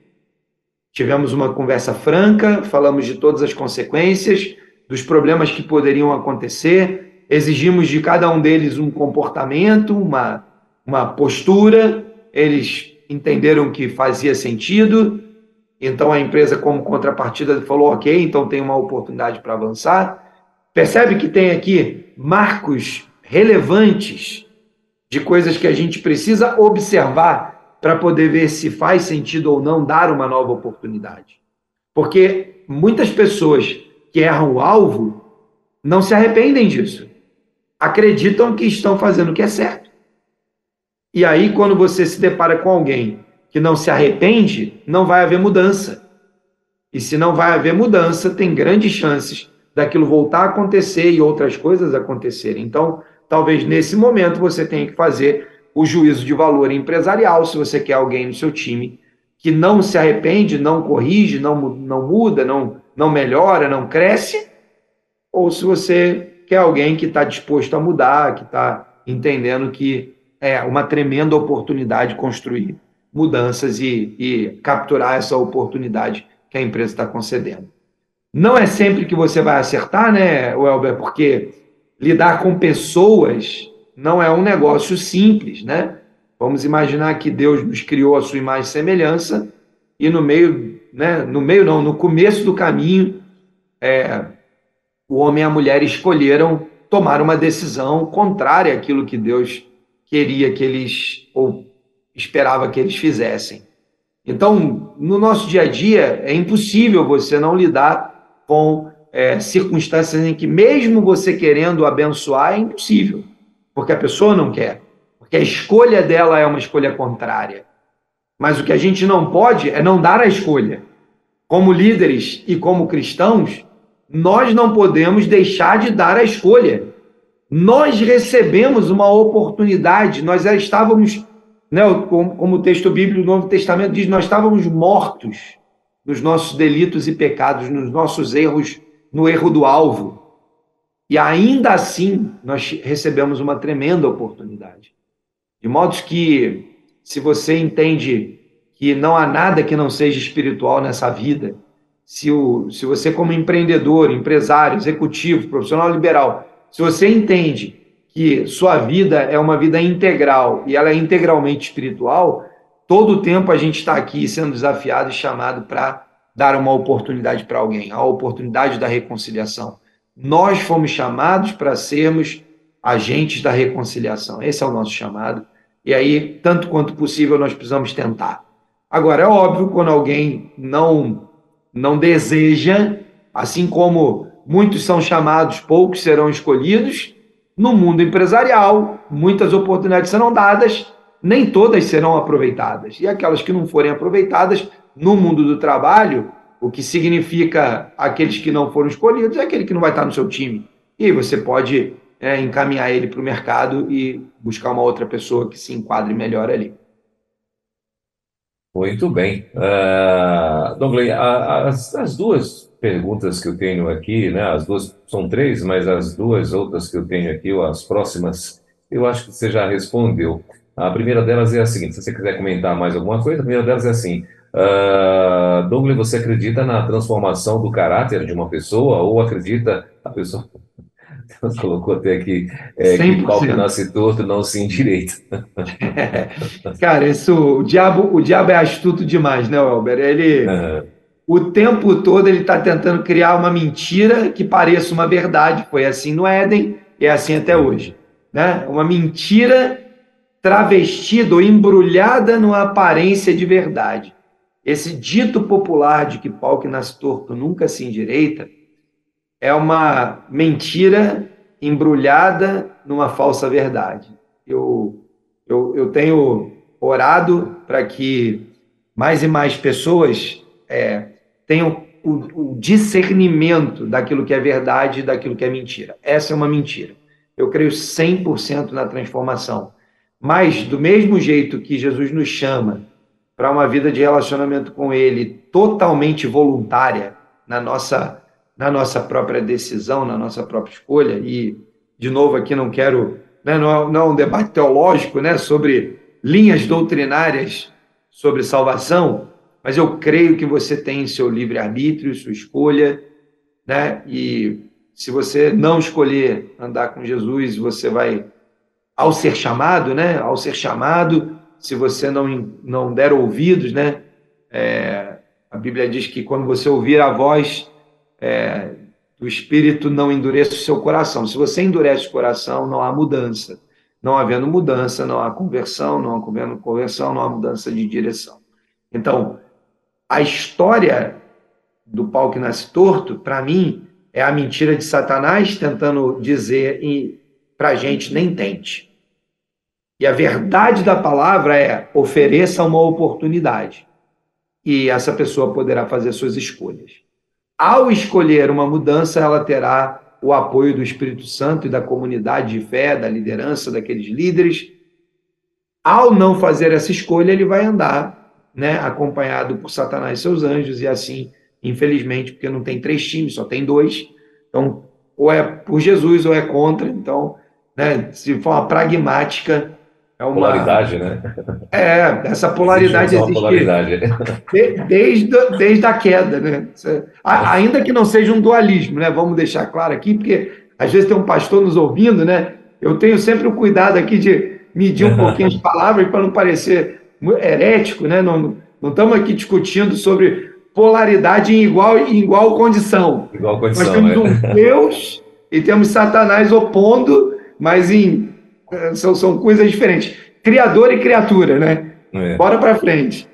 Tivemos uma conversa franca, falamos de todas as consequências, dos problemas que poderiam acontecer, exigimos de cada um deles um comportamento, uma, uma postura, eles entenderam que fazia sentido, então a empresa, como contrapartida, falou: ok, então tem uma oportunidade para avançar. Percebe que tem aqui marcos relevantes de coisas que a gente precisa observar para poder ver se faz sentido ou não dar uma nova oportunidade. Porque muitas pessoas que erram o alvo não se arrependem disso acreditam que estão fazendo o que é certo. E aí, quando você se depara com alguém que não se arrepende, não vai haver mudança. E se não vai haver mudança, tem grandes chances daquilo voltar a acontecer e outras coisas acontecerem. Então, talvez nesse momento você tenha que fazer o juízo de valor empresarial, se você quer alguém no seu time que não se arrepende, não corrige, não, não muda, não, não melhora, não cresce, ou se você que é alguém que está disposto a mudar, que está entendendo que é uma tremenda oportunidade construir mudanças e, e capturar essa oportunidade que a empresa está concedendo. Não é sempre que você vai acertar, né, Welber? Porque lidar com pessoas não é um negócio simples, né? Vamos imaginar que Deus nos criou a sua imagem e semelhança e no meio, né, no meio não, no começo do caminho, é, o homem e a mulher escolheram tomar uma decisão contrária àquilo que Deus queria que eles ou esperava que eles fizessem. Então, no nosso dia a dia, é impossível você não lidar com é, circunstâncias em que, mesmo você querendo abençoar, é impossível, porque a pessoa não quer, porque a escolha dela é uma escolha contrária. Mas o que a gente não pode é não dar a escolha. Como líderes e como cristãos, nós não podemos deixar de dar a escolha. Nós recebemos uma oportunidade, nós estávamos, né, como, como o texto bíblico do Novo Testamento diz, nós estávamos mortos nos nossos delitos e pecados, nos nossos erros, no erro do alvo. E ainda assim, nós recebemos uma tremenda oportunidade. De modo que, se você entende que não há nada que não seja espiritual nessa vida, se, o, se você, como empreendedor, empresário, executivo, profissional liberal, se você entende que sua vida é uma vida integral e ela é integralmente espiritual, todo o tempo a gente está aqui sendo desafiado e chamado para dar uma oportunidade para alguém, a oportunidade da reconciliação. Nós fomos chamados para sermos agentes da reconciliação. Esse é o nosso chamado. E aí, tanto quanto possível, nós precisamos tentar. Agora, é óbvio, quando alguém não, não deseja, assim como muitos são chamados, poucos serão escolhidos, no mundo empresarial, muitas oportunidades serão dadas, nem todas serão aproveitadas. E aquelas que não forem aproveitadas no mundo do trabalho, o que significa aqueles que não foram escolhidos é aquele que não vai estar no seu time. E você pode é, encaminhar ele para o mercado e buscar uma outra pessoa que se enquadre melhor ali. Muito bem. Uh, Douglas, as, as duas perguntas que eu tenho aqui, né? As duas são três, mas as duas outras que eu tenho aqui, ou as próximas, eu acho que você já respondeu. A primeira delas é a seguinte: se você quiser comentar mais alguma coisa, a primeira delas é assim. Uh, Douglas, você acredita na transformação do caráter de uma pessoa ou acredita a pessoa Deus colocou até aqui é, que pau que nasce torto não se endireita. Cara, isso, o diabo, o diabo é astuto demais, né, Elber? Ele, uhum o tempo todo ele está tentando criar uma mentira que pareça uma verdade. Foi assim no Éden e é assim até hoje. Né? Uma mentira travestida ou embrulhada numa aparência de verdade. Esse dito popular de que pau que nasce torto nunca se endireita é uma mentira embrulhada numa falsa verdade. Eu, eu, eu tenho orado para que mais e mais pessoas é, tenham o, o discernimento daquilo que é verdade e daquilo que é mentira. Essa é uma mentira. Eu creio 100% na transformação. Mas, do mesmo jeito que Jesus nos chama para uma vida de relacionamento com Ele totalmente voluntária, na nossa, na nossa própria decisão, na nossa própria escolha, e, de novo, aqui não quero, né, não, é, não é um debate teológico né, sobre linhas doutrinárias sobre salvação, mas eu creio que você tem seu livre-arbítrio, sua escolha, né? E se você não escolher andar com Jesus, você vai, ao ser chamado, né? Ao ser chamado, se você não, não der ouvidos, né? É, a Bíblia diz que quando você ouvir a voz é, do Espírito, não endureça o seu coração. Se você endurece o coração, não há mudança. Não havendo mudança, não há conversão, não havendo conversão, não há mudança de direção. Então, a história do pau que nasce torto, para mim, é a mentira de Satanás tentando dizer para a gente, nem tente. E a verdade da palavra é: ofereça uma oportunidade. E essa pessoa poderá fazer suas escolhas. Ao escolher uma mudança, ela terá o apoio do Espírito Santo e da comunidade de fé, da liderança daqueles líderes. Ao não fazer essa escolha, ele vai andar né, acompanhado por Satanás e seus anjos, e assim, infelizmente, porque não tem três times, só tem dois. Então, ou é por Jesus ou é contra. Então, né, se for uma pragmática, é uma. Polaridade, né? É, essa polaridade existe. Polaridade. Desde, desde a queda, né? Ainda que não seja um dualismo, né? Vamos deixar claro aqui, porque às vezes tem um pastor nos ouvindo, né? Eu tenho sempre o cuidado aqui de medir um pouquinho as palavras para não parecer herético, né? Não, não estamos aqui discutindo sobre polaridade em igual, em igual condição. Igual condição. Nós temos é. um Deus e temos Satanás opondo, mas em, são, são coisas diferentes. Criador e criatura, né? É. Bora para frente.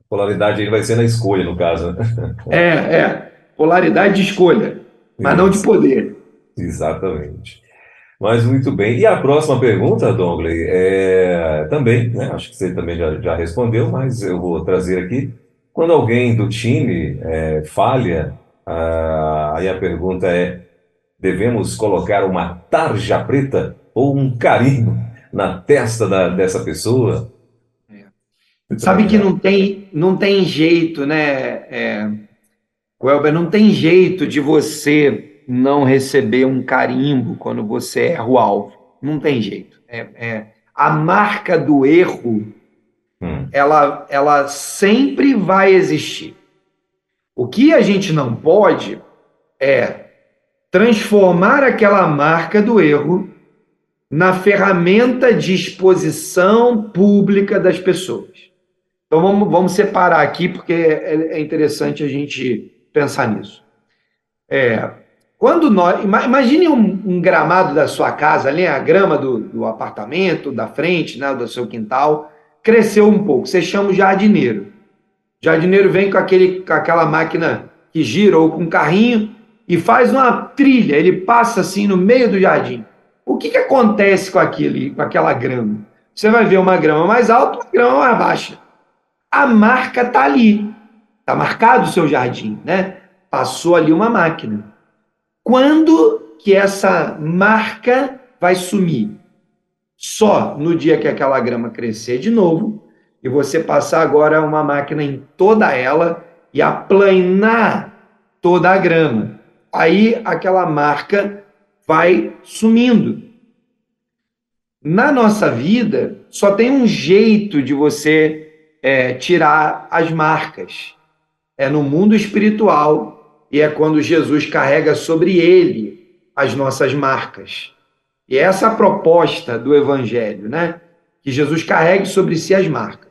A polaridade aí vai ser na escolha, no caso. Né? é, é. Polaridade de escolha, mas Isso. não de poder. Exatamente. Mas muito bem. E a próxima pergunta, Dongley, é também, né, acho que você também já, já respondeu, mas eu vou trazer aqui. Quando alguém do time é, falha, ah, aí a pergunta é: devemos colocar uma tarja preta ou um carinho na testa da, dessa pessoa? É. Sabe que não tem, não tem jeito, né, é, Welber, não tem jeito de você não receber um carimbo quando você erra o alvo. Não tem jeito. É, é a marca do erro, hum. ela, ela sempre vai existir. O que a gente não pode é transformar aquela marca do erro na ferramenta de exposição pública das pessoas. Então vamos, vamos separar aqui, porque é, é interessante a gente pensar nisso. É, quando nós. Imagine um, um, gramado da sua casa, ali, a grama do, do apartamento, da frente, né, do seu quintal. cresceu um pouco. Você chama o jardineiro. O jardineiro vem com, aquele, com aquela máquina que gira ou com um carrinho e faz uma trilha. Ele passa assim no meio do jardim. O que, que acontece com, aquele, com aquela grama? Você vai ver uma grama mais alta, uma grama mais baixa. A marca está ali. Está marcado o seu jardim, né? Passou ali uma máquina. Quando que essa marca vai sumir? Só no dia que aquela grama crescer de novo e você passar agora uma máquina em toda ela e aplanar toda a grama. Aí aquela marca vai sumindo. Na nossa vida, só tem um jeito de você é, tirar as marcas. É no mundo espiritual e é quando Jesus carrega sobre ele as nossas marcas. E é essa a proposta do Evangelho, né? Que Jesus carregue sobre si as marcas.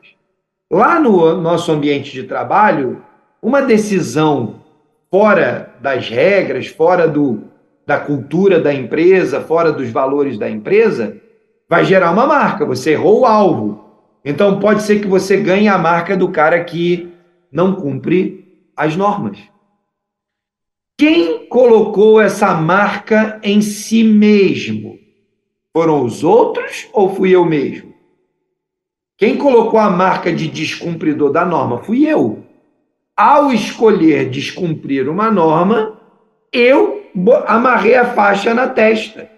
Lá no nosso ambiente de trabalho, uma decisão fora das regras, fora do, da cultura da empresa, fora dos valores da empresa, vai gerar uma marca. Você errou o alvo. Então pode ser que você ganhe a marca do cara que não cumpre as normas. Quem colocou essa marca em si mesmo? Foram os outros ou fui eu mesmo? Quem colocou a marca de descumpridor da norma? Fui eu. Ao escolher descumprir uma norma, eu amarrei a faixa na testa.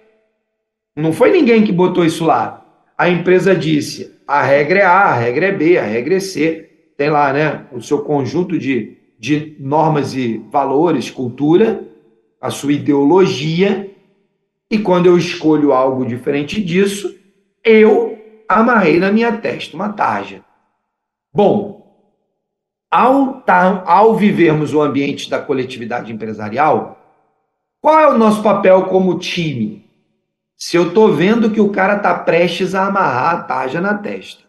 Não foi ninguém que botou isso lá. A empresa disse: a regra é A, a regra é B, a regra é C. Tem lá, né? O seu conjunto de, de normas e valores, cultura, a sua ideologia. E quando eu escolho algo diferente disso, eu amarrei na minha testa uma tarja. Bom, ao, ao vivermos o ambiente da coletividade empresarial, qual é o nosso papel como time? Se eu estou vendo que o cara está prestes a amarrar a tarja na testa,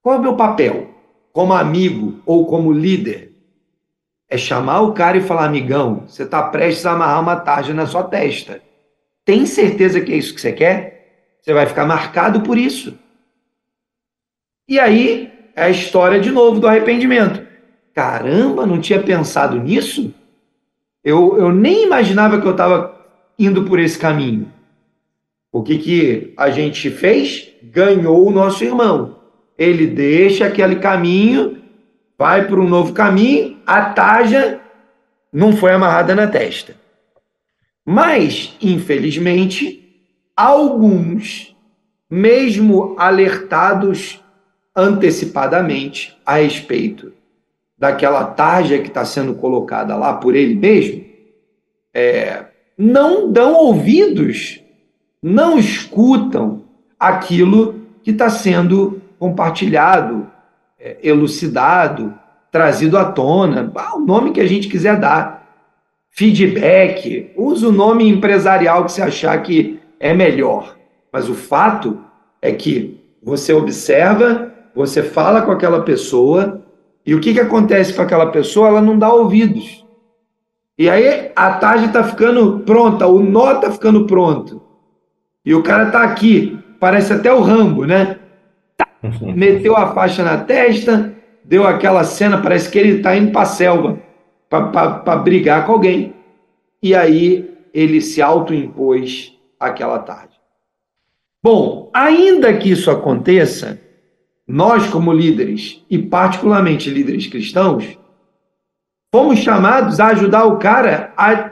qual é o meu papel? Como amigo ou como líder? É chamar o cara e falar, amigão, você está prestes a amarrar uma tarja na sua testa. Tem certeza que é isso que você quer? Você vai ficar marcado por isso. E aí é a história de novo do arrependimento. Caramba, não tinha pensado nisso? Eu, eu nem imaginava que eu estava indo por esse caminho. O que, que a gente fez? Ganhou o nosso irmão. Ele deixa aquele caminho, vai para um novo caminho, a taja não foi amarrada na testa. Mas, infelizmente, alguns, mesmo alertados antecipadamente a respeito daquela tarja que está sendo colocada lá por ele mesmo, é, não dão ouvidos não escutam aquilo que está sendo compartilhado, é, elucidado, trazido à tona, o nome que a gente quiser dar. Feedback, use o nome empresarial que você achar que é melhor. Mas o fato é que você observa, você fala com aquela pessoa, e o que, que acontece com aquela pessoa? Ela não dá ouvidos. E aí a tarde está ficando pronta, o nó está ficando pronto. E o cara tá aqui, parece até o Rambo, né? Meteu a faixa na testa, deu aquela cena, parece que ele tá indo pra selva para brigar com alguém. E aí ele se autoimpôs aquela tarde. Bom, ainda que isso aconteça, nós, como líderes, e particularmente líderes cristãos, fomos chamados a ajudar o cara a,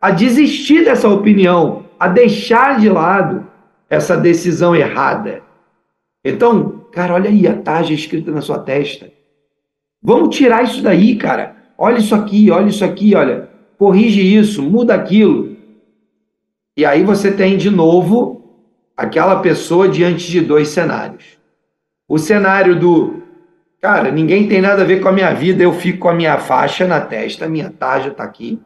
a desistir dessa opinião, a deixar de lado essa decisão errada. Então, cara, olha aí a tarja escrita na sua testa. Vamos tirar isso daí, cara. Olha isso aqui, olha isso aqui, olha. Corrige isso, muda aquilo. E aí você tem de novo aquela pessoa diante de dois cenários. O cenário do, cara, ninguém tem nada a ver com a minha vida, eu fico com a minha faixa na testa, a minha tarja está aqui.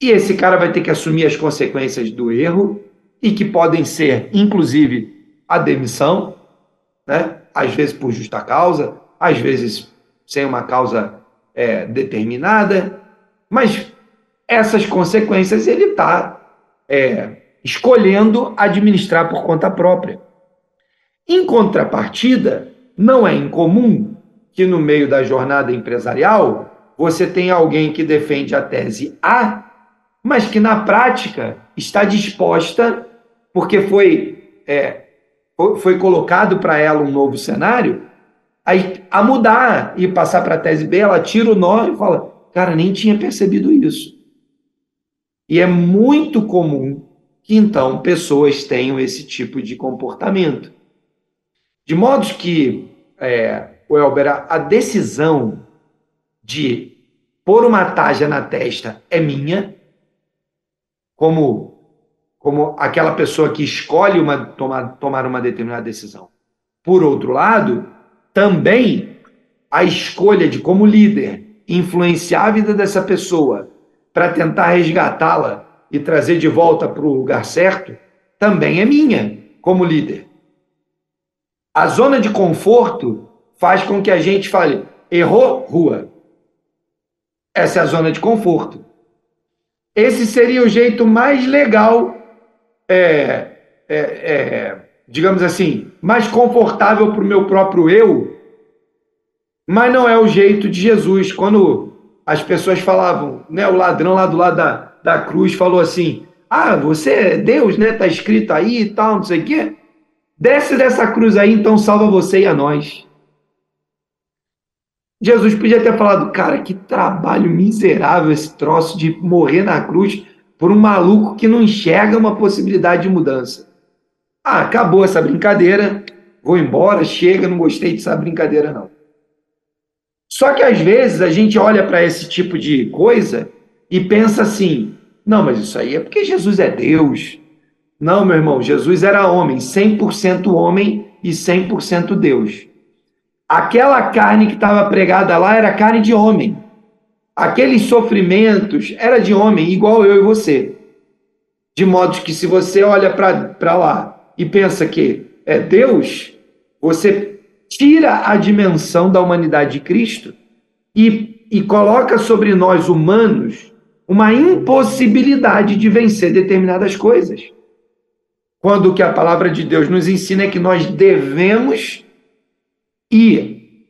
E esse cara vai ter que assumir as consequências do erro e que podem ser, inclusive, a demissão, né? às vezes por justa causa, às vezes sem uma causa é, determinada, mas essas consequências ele está é, escolhendo administrar por conta própria. Em contrapartida, não é incomum que no meio da jornada empresarial você tenha alguém que defende a tese A, mas que na prática está disposta, porque foi, é, foi colocado para ela um novo cenário, a, a mudar e passar para a tese B, ela tira o nó e fala: Cara, nem tinha percebido isso. E é muito comum que então pessoas tenham esse tipo de comportamento. De modo que, é, Elber, a decisão de pôr uma taja na testa é minha, como, como aquela pessoa que escolhe uma, tomar, tomar uma determinada decisão. Por outro lado, também a escolha de, como líder, influenciar a vida dessa pessoa para tentar resgatá-la e trazer de volta para o lugar certo, também é minha, como líder. A zona de conforto faz com que a gente fale: errou, rua. Essa é a zona de conforto. Esse seria o jeito mais legal, é, é, é, digamos assim, mais confortável para o meu próprio eu, mas não é o jeito de Jesus. Quando as pessoas falavam, né, o ladrão lá do lado da, da cruz falou assim: Ah, você é Deus, né? Está escrito aí e tal, não sei o quê. Desce dessa cruz aí, então salva você e a nós. Jesus podia ter falado, cara, que trabalho miserável esse troço de morrer na cruz por um maluco que não enxerga uma possibilidade de mudança. Ah, acabou essa brincadeira, vou embora, chega, não gostei dessa brincadeira não. Só que às vezes a gente olha para esse tipo de coisa e pensa assim: não, mas isso aí é porque Jesus é Deus. Não, meu irmão, Jesus era homem, 100% homem e 100% Deus. Aquela carne que estava pregada lá era carne de homem. Aqueles sofrimentos era de homem, igual eu e você. De modo que se você olha para lá e pensa que é Deus, você tira a dimensão da humanidade de Cristo e, e coloca sobre nós humanos uma impossibilidade de vencer determinadas coisas. Quando o que a palavra de Deus nos ensina é que nós devemos ir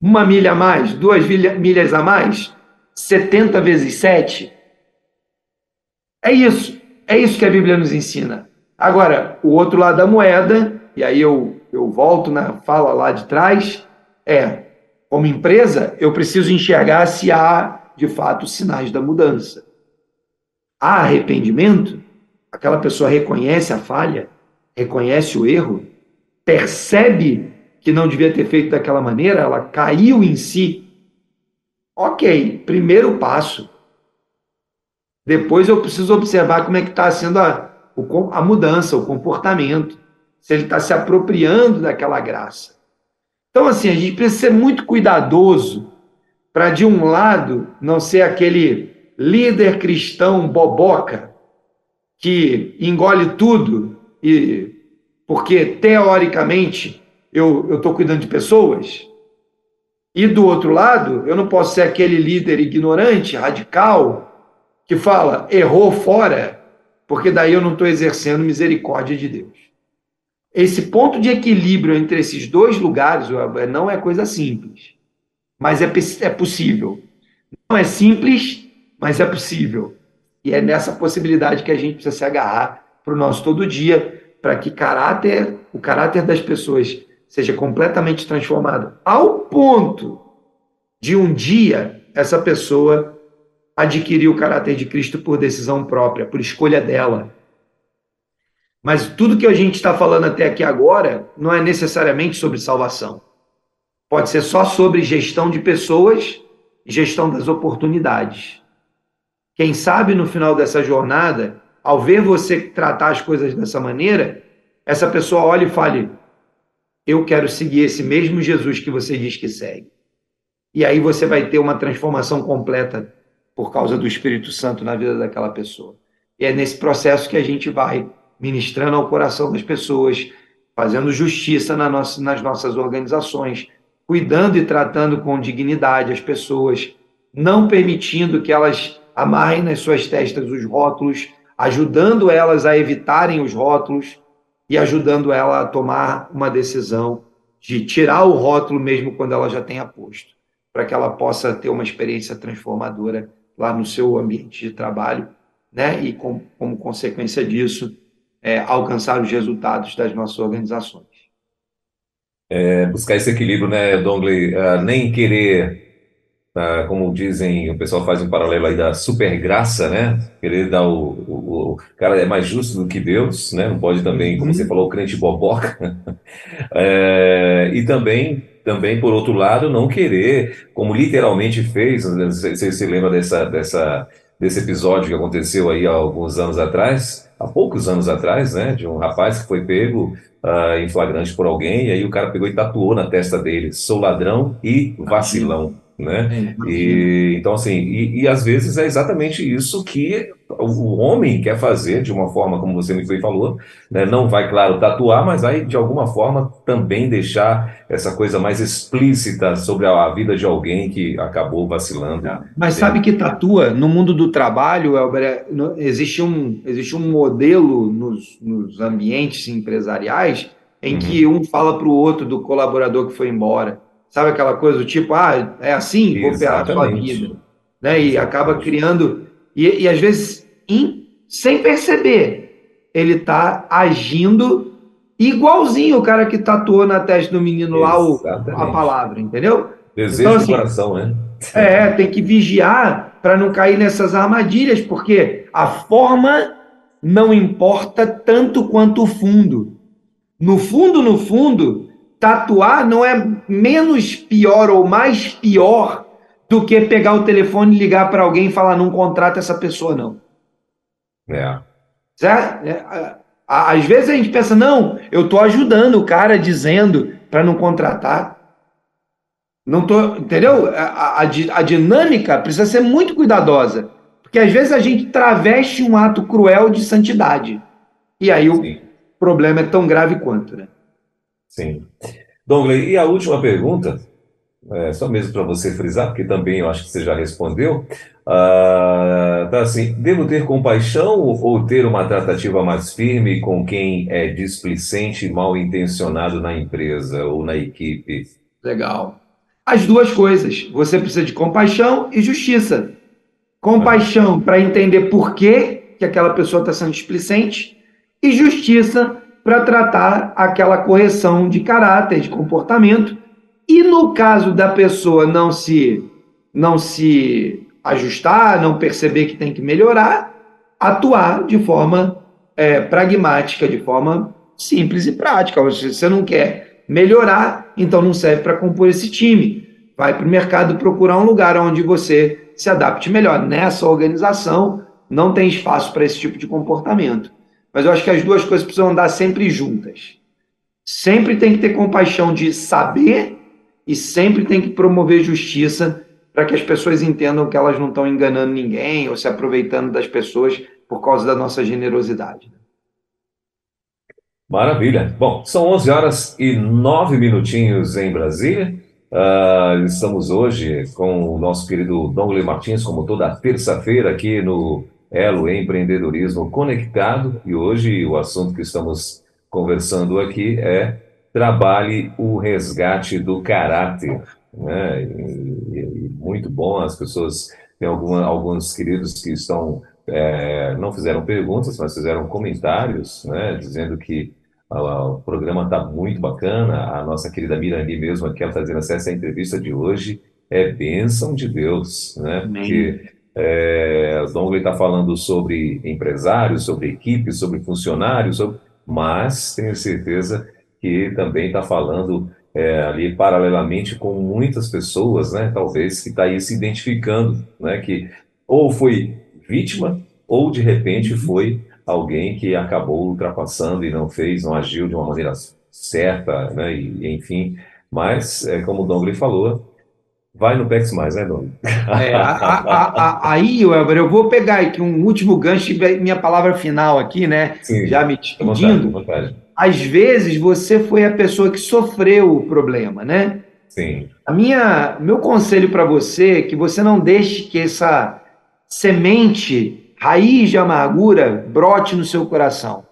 uma milha a mais, duas milhas a mais, 70 vezes 7. É isso. É isso que a Bíblia nos ensina. Agora, o outro lado da moeda, e aí eu, eu volto na fala lá de trás, é, como empresa, eu preciso enxergar se há de fato, sinais da mudança. Há arrependimento? Aquela pessoa reconhece a falha, reconhece o erro, percebe que não devia ter feito daquela maneira, ela caiu em si. Ok, primeiro passo. Depois eu preciso observar como é que está sendo a, a mudança, o comportamento, se ele está se apropriando daquela graça. Então, assim, a gente precisa ser muito cuidadoso para, de um lado, não ser aquele líder cristão boboca que engole tudo e porque teoricamente eu estou cuidando de pessoas, e do outro lado, eu não posso ser aquele líder ignorante, radical, que fala errou fora, porque daí eu não estou exercendo misericórdia de Deus. Esse ponto de equilíbrio entre esses dois lugares não é coisa simples mas é, é possível. Não é simples, mas é possível. E é nessa possibilidade que a gente precisa se agarrar para o nosso todo dia, para que caráter, o caráter das pessoas seja completamente transformado, ao ponto de um dia essa pessoa adquirir o caráter de Cristo por decisão própria, por escolha dela. Mas tudo que a gente está falando até aqui agora não é necessariamente sobre salvação. Pode ser só sobre gestão de pessoas gestão das oportunidades. Quem sabe no final dessa jornada, ao ver você tratar as coisas dessa maneira, essa pessoa olhe e fale: Eu quero seguir esse mesmo Jesus que você diz que segue. E aí você vai ter uma transformação completa por causa do Espírito Santo na vida daquela pessoa. E é nesse processo que a gente vai ministrando ao coração das pessoas, fazendo justiça nas nossas organizações, cuidando e tratando com dignidade as pessoas, não permitindo que elas amarrem nas suas testas os rótulos, ajudando elas a evitarem os rótulos, e ajudando ela a tomar uma decisão de tirar o rótulo mesmo quando ela já tenha posto, para que ela possa ter uma experiência transformadora lá no seu ambiente de trabalho, né? E com, como consequência disso, é, alcançar os resultados das nossas organizações. É, buscar esse equilíbrio, né, Dongley? Uh, nem querer ah, como dizem, o pessoal faz um paralelo aí da super graça, né? Querer dar o, o, o, cara é mais justo do que Deus, né? Não pode também, como você uhum. falou, o crente boboca. é, e também, também, por outro lado, não querer, como literalmente fez, sei se você lembra dessa, dessa, desse episódio que aconteceu aí há alguns anos atrás, há poucos anos atrás, né? De um rapaz que foi pego uh, em flagrante por alguém, e aí o cara pegou e tatuou na testa dele, sou ladrão e vacilão né? É, e, então, assim, e, e, às vezes é exatamente isso que o homem quer fazer de uma forma, como você bem falou, né? não vai, claro, tatuar, mas vai, de alguma forma, também deixar essa coisa mais explícita sobre a vida de alguém que acabou vacilando. É. Mas sabe que tatua, no mundo do trabalho, Elber, existe um, existe um modelo nos, nos ambientes empresariais em uhum. que um fala para o outro do colaborador que foi embora Sabe aquela coisa do tipo, ah, é assim, vou ferrar a sua vida. Né? E acaba criando. E, e às vezes, in, sem perceber, ele está agindo igualzinho o cara que tatuou na testa do menino lá o, a palavra, entendeu? Desejo então, assim, do coração, né? É, tem que vigiar para não cair nessas armadilhas, porque a forma não importa tanto quanto o fundo. No fundo, no fundo, tatuar não é menos pior ou mais pior do que pegar o telefone e ligar para alguém e falar não contrata essa pessoa não. É. Certo? É, às vezes a gente pensa, não, eu estou ajudando o cara dizendo para não contratar. Não tô, entendeu? A, a, a, dinâmica precisa ser muito cuidadosa. Porque às vezes a gente traveste um ato cruel de santidade. E aí Sim. o problema é tão grave quanto, né? Sim. Dongley, e a última pergunta, é, só mesmo para você frisar, porque também eu acho que você já respondeu. Uh, tá assim, devo ter compaixão ou ter uma tratativa mais firme com quem é displicente e mal intencionado na empresa ou na equipe? Legal. As duas coisas. Você precisa de compaixão e justiça. Compaixão para entender por que, que aquela pessoa está sendo displicente e justiça para tratar aquela correção de caráter, de comportamento. E no caso da pessoa não se não se ajustar, não perceber que tem que melhorar, atuar de forma é, pragmática, de forma simples e prática. Se você não quer melhorar, então não serve para compor esse time. Vai para o mercado procurar um lugar onde você se adapte melhor. Nessa organização não tem espaço para esse tipo de comportamento. Mas eu acho que as duas coisas precisam andar sempre juntas. Sempre tem que ter compaixão de saber e sempre tem que promover justiça para que as pessoas entendam que elas não estão enganando ninguém ou se aproveitando das pessoas por causa da nossa generosidade. Maravilha. Bom, são 11 horas e 9 minutinhos em Brasília. Uh, estamos hoje com o nosso querido Dongle Martins, como toda terça-feira, aqui no Elo Empreendedorismo Conectado e hoje o assunto que estamos conversando aqui é trabalhe o resgate do caráter. Né? E, e muito bom, as pessoas, tem alguma, alguns queridos que estão, é, não fizeram perguntas, mas fizeram comentários, né? dizendo que o programa está muito bacana, a nossa querida Mirani mesmo aqui, ela está dizendo assim, essa entrevista de hoje é bênção de Deus, né? Porque é, Dongley está falando sobre empresários, sobre equipes, sobre funcionários, sobre... mas tenho certeza que também está falando é, ali paralelamente com muitas pessoas, né, talvez, que está aí se identificando, né, que ou foi vítima ou de repente uhum. foi alguém que acabou ultrapassando e não fez, não agiu de uma maneira certa, né, e, enfim. Mas, é, como o Dongley falou, Vai no PEX mais, né, Dom? É, a, a, a, aí, Elber, eu vou pegar aqui um último gancho e minha palavra final aqui, né? Sim, Já me despedindo. Vontade, vontade. Às vezes você foi a pessoa que sofreu o problema, né? Sim. A minha, meu conselho para você é que você não deixe que essa semente, raiz de amargura, brote no seu coração.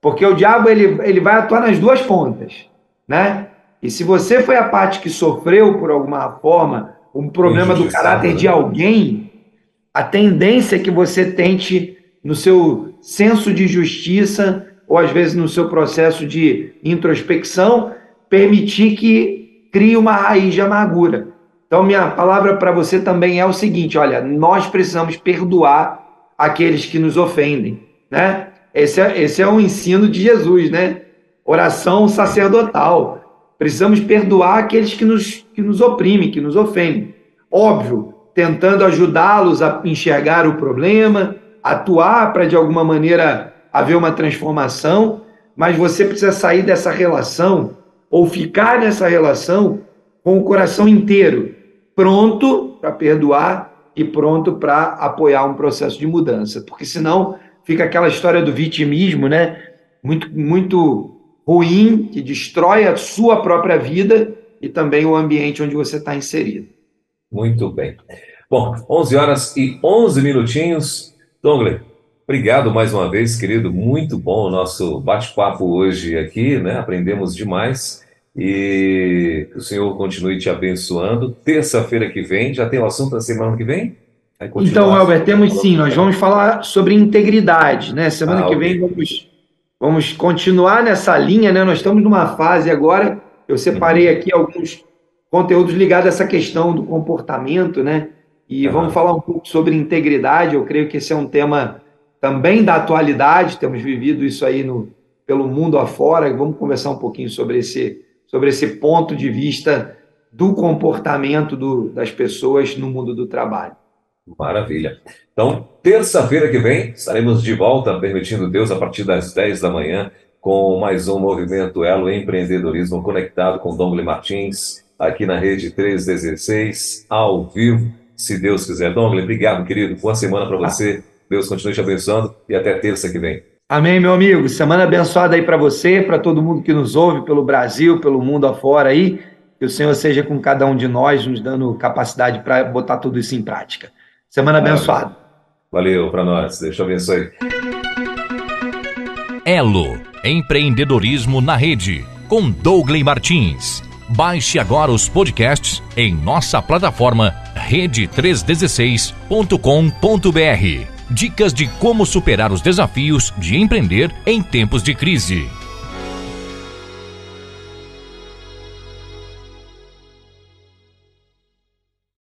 Porque o diabo ele, ele vai atuar nas duas pontas, né? E se você foi a parte que sofreu por alguma forma um problema do caráter de né? alguém, a tendência é que você tente no seu senso de justiça ou às vezes no seu processo de introspecção permitir que crie uma raiz de amargura. Então minha palavra para você também é o seguinte, olha, nós precisamos perdoar aqueles que nos ofendem, né? Esse é, esse é um ensino de Jesus, né? Oração sacerdotal. Precisamos perdoar aqueles que nos, que nos oprimem, que nos ofendem. Óbvio, tentando ajudá-los a enxergar o problema, atuar para de alguma maneira haver uma transformação, mas você precisa sair dessa relação ou ficar nessa relação com o coração inteiro, pronto para perdoar e pronto para apoiar um processo de mudança, porque senão fica aquela história do vitimismo, né? Muito, muito ruim, que destrói a sua própria vida e também o ambiente onde você está inserido. Muito bem. Bom, 11 horas e 11 minutinhos. Dongle, obrigado mais uma vez, querido. Muito bom o nosso bate-papo hoje aqui, né? Aprendemos demais. E que o Senhor continue te abençoando. Terça-feira que vem, já tem o assunto da semana que vem? Então, Albert, temos sim. Nós vamos falar sobre integridade, né? Semana ah, que vem vamos, vamos continuar nessa linha, né? Nós estamos numa fase agora. Eu separei uhum. aqui alguns conteúdos ligados a essa questão do comportamento, né? E uhum. vamos falar um pouco sobre integridade. Eu creio que esse é um tema também da atualidade. Temos vivido isso aí no, pelo mundo afora. Vamos conversar um pouquinho sobre esse, sobre esse ponto de vista do comportamento do, das pessoas no mundo do trabalho. Maravilha. Então, terça-feira que vem, estaremos de volta, permitindo Deus, a partir das 10 da manhã, com mais um Movimento Elo Empreendedorismo Conectado com Dongle Martins, aqui na Rede 316, ao vivo, se Deus quiser. Dongle, obrigado, querido. Boa semana para você. Deus continue te abençoando e até terça que vem. Amém, meu amigo. Semana abençoada aí para você, para todo mundo que nos ouve, pelo Brasil, pelo mundo afora aí. Que o Senhor seja com cada um de nós, nos dando capacidade para botar tudo isso em prática. Semana abençoada. Valeu para nós. Deus te abençoe. Elo Empreendedorismo na Rede com Douglas Martins. Baixe agora os podcasts em nossa plataforma rede316.com.br. Dicas de como superar os desafios de empreender em tempos de crise.